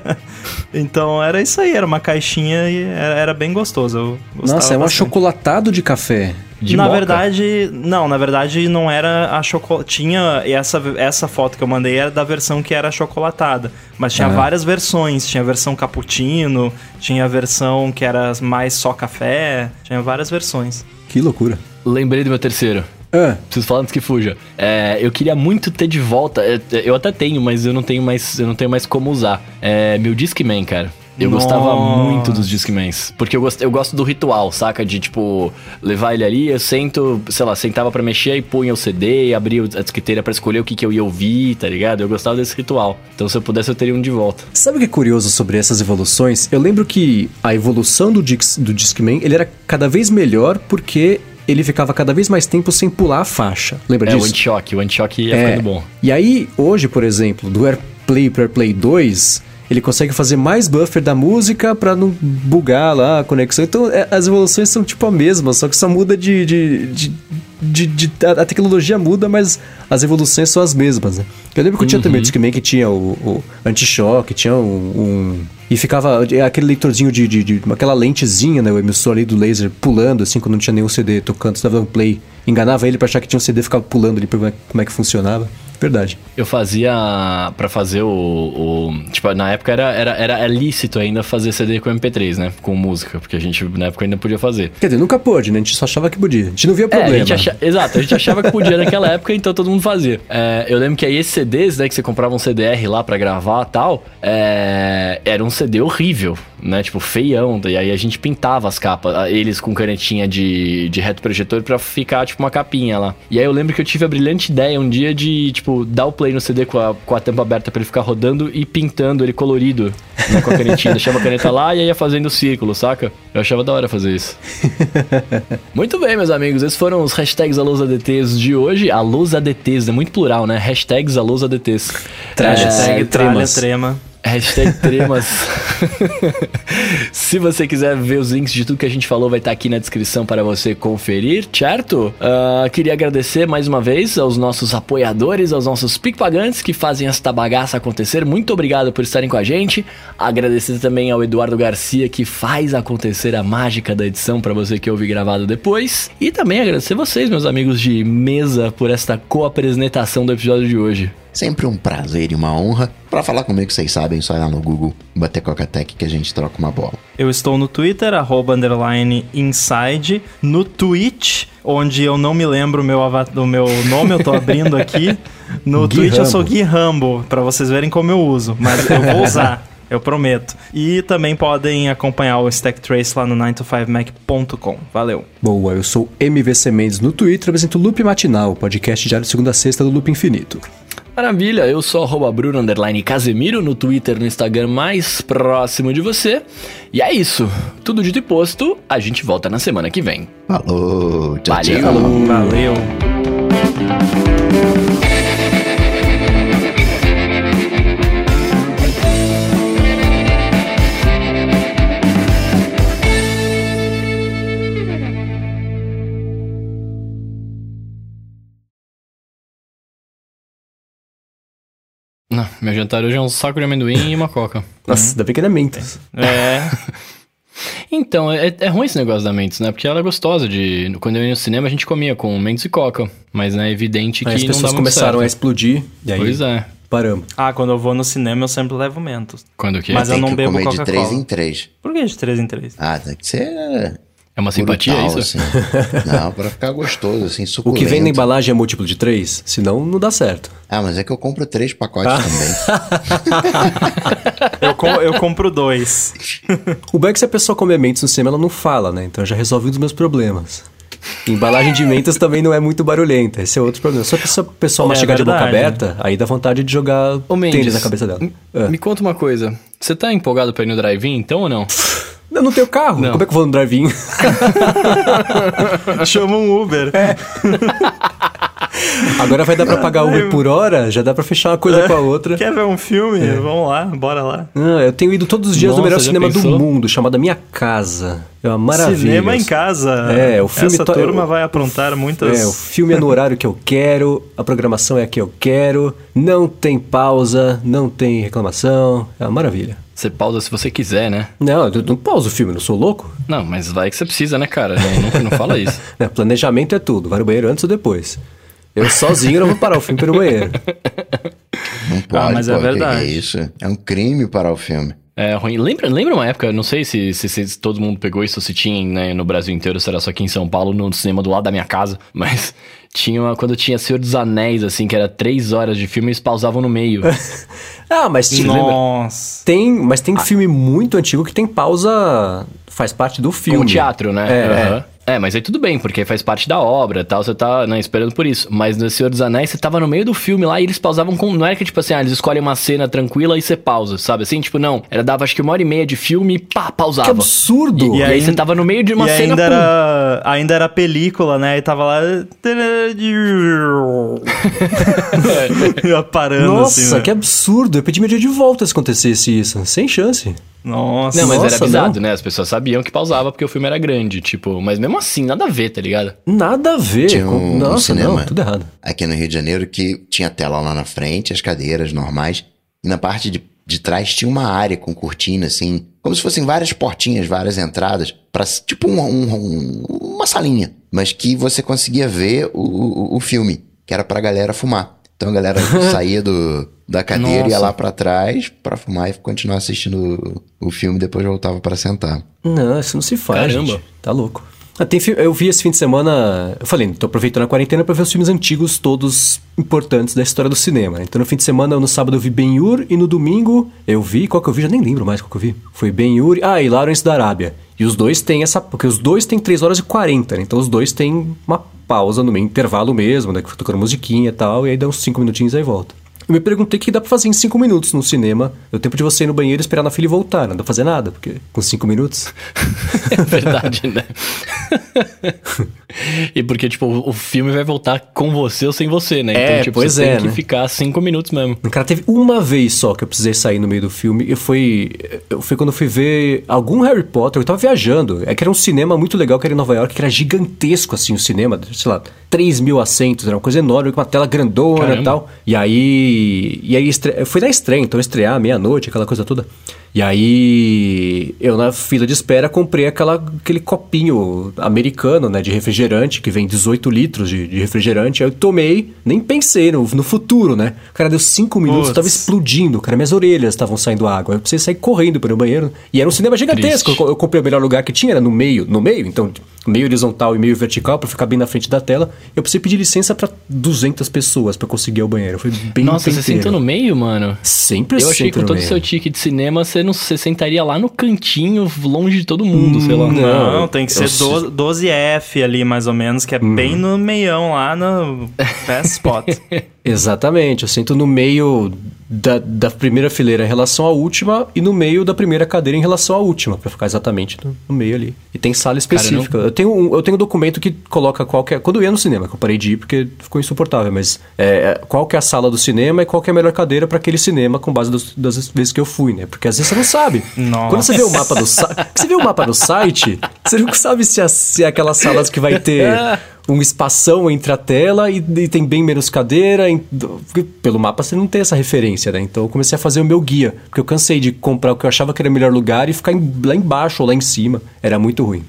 então era isso aí, era uma caixinha e era, era bem gostoso. Eu gostava Nossa, é um bastante. achocolatado de café. De na moca? verdade, não, na verdade não era a chocolate. Tinha essa, essa foto que eu mandei era da versão que era chocolatada. Mas tinha Ah. várias versões. Tinha a versão cappuccino, tinha a versão que era mais só café. Tinha várias versões. Que loucura. Lembrei do meu terceiro. Ah, Preciso falar antes que fuja. É, eu queria muito ter de volta. é, Eu até tenho, mas eu não tenho mais, eu não tenho mais como usar. É meu Discman, cara. Eu gostava Nossa. muito dos Discmans. Porque eu gosto, eu gosto do ritual, saca? De, tipo, levar ele ali, eu sento, sei lá, sentava pra mexer e punha o CD, abria a disqueteira pra escolher o que, que eu ia ouvir, tá ligado? Eu gostava desse ritual. Então, se eu pudesse, eu teria um de volta. sabe o que é curioso sobre essas evoluções? Eu lembro que a evolução do, Dix, do Discman, ele era cada vez melhor porque ele ficava cada vez mais tempo sem pular a faixa. Lembra É, o disso? anti-choque. O anti-choque ia ficando bom. E aí, hoje, por exemplo, do AirPlay para AirPlay 2, ele consegue fazer mais buffer da música pra não bugar lá a conexão. Então, é, as evoluções são tipo a mesma, só que só muda de... de, de, de- de- a, tecnologia muda, mas as evoluções são as mesmas, né? Eu lembro que eu tinha também o Discman que tinha o, o anti-choque, tinha um, um- E ficava é aquele leitorzinho de, de, de- aquela lentezinha, né? O emissor ali do laser pulando, assim, quando não tinha nenhum CD tocando, você dava um play. Enganava ele pra achar que tinha um CD, ficava pulando ali pra ver como é que funcionava. Verdade. Eu fazia pra fazer o, o- Tipo, na época era, era, era lícito ainda fazer CD com MP3, né? Com música, porque a gente na época ainda podia fazer. Quer dizer, nunca pôde, né? A gente só achava que podia. A gente não via É, problema. a gente acha- Exato, a gente achava que podia naquela época, então todo mundo fazia. É, eu lembro que aí esses CDs, né, que você comprava um CDR lá pra gravar e tal, é, era um CD horrível, né? Tipo, feião. E aí a gente pintava as capas, a- eles com canetinha de, de retroprojetor pra ficar, tipo, uma capinha lá. E aí eu lembro que eu tive a brilhante ideia um dia de, tipo, dar o play no CD com a, com a tampa aberta pra ele ficar rodando e pintando ele colorido né, com a canetinha. Deixava a caneta lá e ia fazendo círculo, saca? Eu achava da hora fazer isso. Muito bem, meus amigos. Esses foram os hashtags AlôsADTs de hoje. AlôsADTs, é muito plural, né? Hashtags AlôsADTs. É, Hashtag tremas. trema. Hashtag tremas. Se você quiser ver os links de tudo que a gente falou, vai estar aqui na descrição para você conferir, certo? Ah, queria agradecer mais uma vez aos nossos apoiadores, aos nossos PicPagantes que fazem esta bagaça acontecer. Muito obrigado por estarem com a gente. Agradecer também ao Eduardo Garcia que faz acontecer a mágica da edição para você que ouve gravado depois. E também agradecer vocês, meus amigos de mesa, por esta co-apresentação do episódio de hoje. Sempre um prazer e uma honra. Pra falar comigo, vocês sabem, só ir lá no Google, bater Coca-Tech que a gente troca uma bola. Eu estou no Twitter, arroba underline inside, no Twitch, onde eu não me lembro o meu, do meu nome, eu tô abrindo aqui. No Gui Twitch eu Rambo. sou Gui Rambo, pra vocês verem como eu uso, mas eu vou usar. Eu prometo. E também podem acompanhar o Stack Trace lá no 9to5mac.com. Valeu. Boa, eu sou MVC Mendes no Twitter, apresento o Loop Matinal, podcast diário de segunda a sexta do Loop Infinito. Maravilha, eu sou arroba Bruno underline Casemiro no Twitter, no Instagram mais próximo de você. E é isso. Tudo dito e posto, a gente volta na semana que vem. Falou, tchau, Valeu. tchau. Valeu. Não, meu jantar hoje é um saco de amendoim e uma coca. Nossa, ainda bem que é Mentos. É. Então, é, é ruim esse negócio da Mentos, né? Porque ela é gostosa de... Quando eu ia no cinema, a gente comia com Mentos e coca. Mas é evidente que Aí as não dá pessoas muito começaram a certo. explodir, e aí Pois é. paramos. Ah, quando eu vou no cinema, eu sempre levo Mentos. Quando que? Mas eu Tem não que bebo comer de Coca-Cola. 3 em 3. Por que de 3 em 3? Ah, tem que ser É uma simpatia brutal, isso? assim. Não, pra ficar gostoso, assim, O suculento. que vem na embalagem é múltiplo de 3, senão não dá certo. Ah, mas é que eu compro três pacotes Ah. também. Eu, com- eu compro dois. O bom é que se a pessoa comer mentos no cinema, ela não fala, né? Então já resolve um dos meus problemas. Embalagem de mentos também não é muito barulhenta, esse é outro problema. Só que se a pessoa É mastigar de boca aberta, aí dá vontade de jogar Mendes, tênis na cabeça dela. m- É. Me conta uma coisa. Você tá empolgado pra ir no drive-in, então ou não? Eu não tenho carro, Não. como é que eu vou no drive-in? Chama um Uber. Agora vai dar pra pagar Uber por hora, já dá pra fechar uma coisa com a outra. Quer ver um filme? Vamos lá, bora lá. Ah, eu tenho ido todos os dias Nossa, no melhor cinema do pensou? mundo, chamado Minha Casa. É uma maravilha. Cinema em casa. É, o filme Essa to- turma vai aprontar muitas. É, o filme é no horário que eu quero, a programação é a que eu quero, não tem pausa, não tem reclamação, é uma maravilha. Você pausa se você quiser, né? Não, eu não pauso o filme, não sou louco. Não, mas vai que você precisa, né, cara? Não, não, não fala isso. Planejamento é tudo, vai no banheiro antes ou depois. Eu sozinho não vou parar o filme para ir no banheiro. Não pode, mas é pô, que verdade. que é isso? É um crime parar o filme. É ruim. Lembra, lembra uma época, não sei se, se, se todo mundo pegou isso, se tinha né, no Brasil inteiro, se era só aqui em São Paulo, no cinema do lado da minha casa, mas tinha uma, quando tinha Senhor dos Anéis, assim, que era três horas de filme, eles pausavam no meio. Ah, mas te lembra? Nossa. Tem, mas tem filme muito antigo que tem pausa, faz parte do filme. Como teatro, né? É, é. É, mas aí tudo bem, porque faz parte da obra e tal, você tá né, esperando por isso. Mas no Senhor dos Anéis, você tava no meio do filme lá e eles pausavam com. Não era que tipo assim, ah, eles escolhem uma cena tranquila e você pausa, sabe? Assim, tipo, não. Era dava acho que uma hora e meia de filme e pá, pausava. Que absurdo! E, E aí aí- você tava no meio de uma e cena. ainda pum. era, ainda era película, né? E tava lá. Ia parando Nossa, assim. né? que absurdo! Eu pedi meu dia de volta se acontecesse isso. Sem chance. Nossa. Não, mas era Nossa, avisado, não. né? As pessoas sabiam que pausava porque o filme era grande, tipo, mas mesmo assim, nada a ver, tá ligado? Nada a ver. Tinha um, um Nossa, cinema não, tudo errado. aqui no Rio de Janeiro que tinha tela lá na frente, as cadeiras normais. E na parte de, de trás tinha uma área com cortina, assim, como se fossem várias portinhas, várias entradas, para tipo um- um- um- uma salinha, mas que você conseguia ver o, o, o filme, que era pra galera fumar. Então a galera saía do, da cadeira e ia lá pra trás pra fumar e continuar assistindo o, o filme e depois voltava pra sentar. Não, isso não se faz, Caramba. gente. Tá louco. Ah, tem eu vi esse fim de semana. Eu falei, tô aproveitando a quarentena pra ver os filmes antigos, todos importantes da história do cinema. Então no fim de semana, no sábado eu vi Ben-Hur e no domingo eu vi. Qual que eu vi? Já nem lembro mais qual que eu vi. Foi Ben-Hur. Ah, e Lawrence da Arábia. E os dois têm essa. Porque os dois têm 3 horas e 40, né? Então os dois têm uma pausa no meio intervalo mesmo, né? Que tocando musiquinha e tal. E aí dá uns 5 minutinhos aí volta. Eu me perguntei o que dá pra fazer em 5 minutos no cinema. É o tempo de você ir no banheiro, esperar na fila e voltar. Não dá pra fazer nada, porque com 5 minutos. É verdade, né? e porque, tipo, o filme vai voltar com você ou sem você, né? É, então, tipo, pois você é, tem que né? ficar cinco minutos mesmo. Cara, teve uma vez só que eu precisei sair no meio do filme. E foi, eu- foi quando eu fui ver algum Harry Potter. Eu tava viajando. É que era um cinema muito legal que era em Nova York, que era gigantesco, assim, o cinema. Sei lá, 3 mil assentos. Era uma coisa enorme, com uma tela grandona Caramba. e tal. E aí. E aí estre... foi na estreia, então estrear meia-noite, aquela coisa toda. E aí, eu na fila de espera comprei aquela, aquele copinho americano, né, de refrigerante, que vem 18 litros de, de refrigerante. Aí eu tomei, nem pensei no, no futuro, né? Cara, deu 5 minutos, Putz. tava explodindo, cara, minhas orelhas estavam saindo água. Eu precisei sair correndo para o banheiro. E era um cinema gigantesco. Eu, eu comprei o melhor lugar que tinha, era no meio, no meio, então meio horizontal e meio vertical para ficar bem na frente da tela. Eu precisei pedir licença para 200 pessoas para conseguir ir ao banheiro. Foi bem Nossa, você sentou no meio, mano? Sempre Eu achei que com todo o seu ticket de cinema, você, não, você sentaria lá no cantinho, longe de todo mundo, sei lá. Não. Não, tem que eu ser 12, 12F ali, mais ou menos, que é bem no meião lá no best spot. Exatamente, eu sento no meio da, da primeira fileira em relação à última e no meio da primeira cadeira em relação à última, pra ficar exatamente no, no meio ali. E tem sala específica. eu, tenho um, eu tenho um documento que coloca qual que é. Quando eu ia no cinema, que eu parei de ir porque ficou insuportável, mas é, qual que é a sala do cinema e qual que é a melhor cadeira pra aquele cinema com base dos- das vezes que eu fui, né? Porque às vezes você não sabe. Nossa. Quando você vê o mapa do site. Você vê o mapa no site, você não sabe se, é- se é aquelas salas que vai ter um espação entre a tela e, e tem bem menos cadeira. pelo mapa você não tem essa referência, né? Então eu comecei a fazer o meu guia. Porque eu cansei de comprar o que eu achava que era o melhor lugar e ficar em- lá embaixo ou lá em cima. Era muito ruim.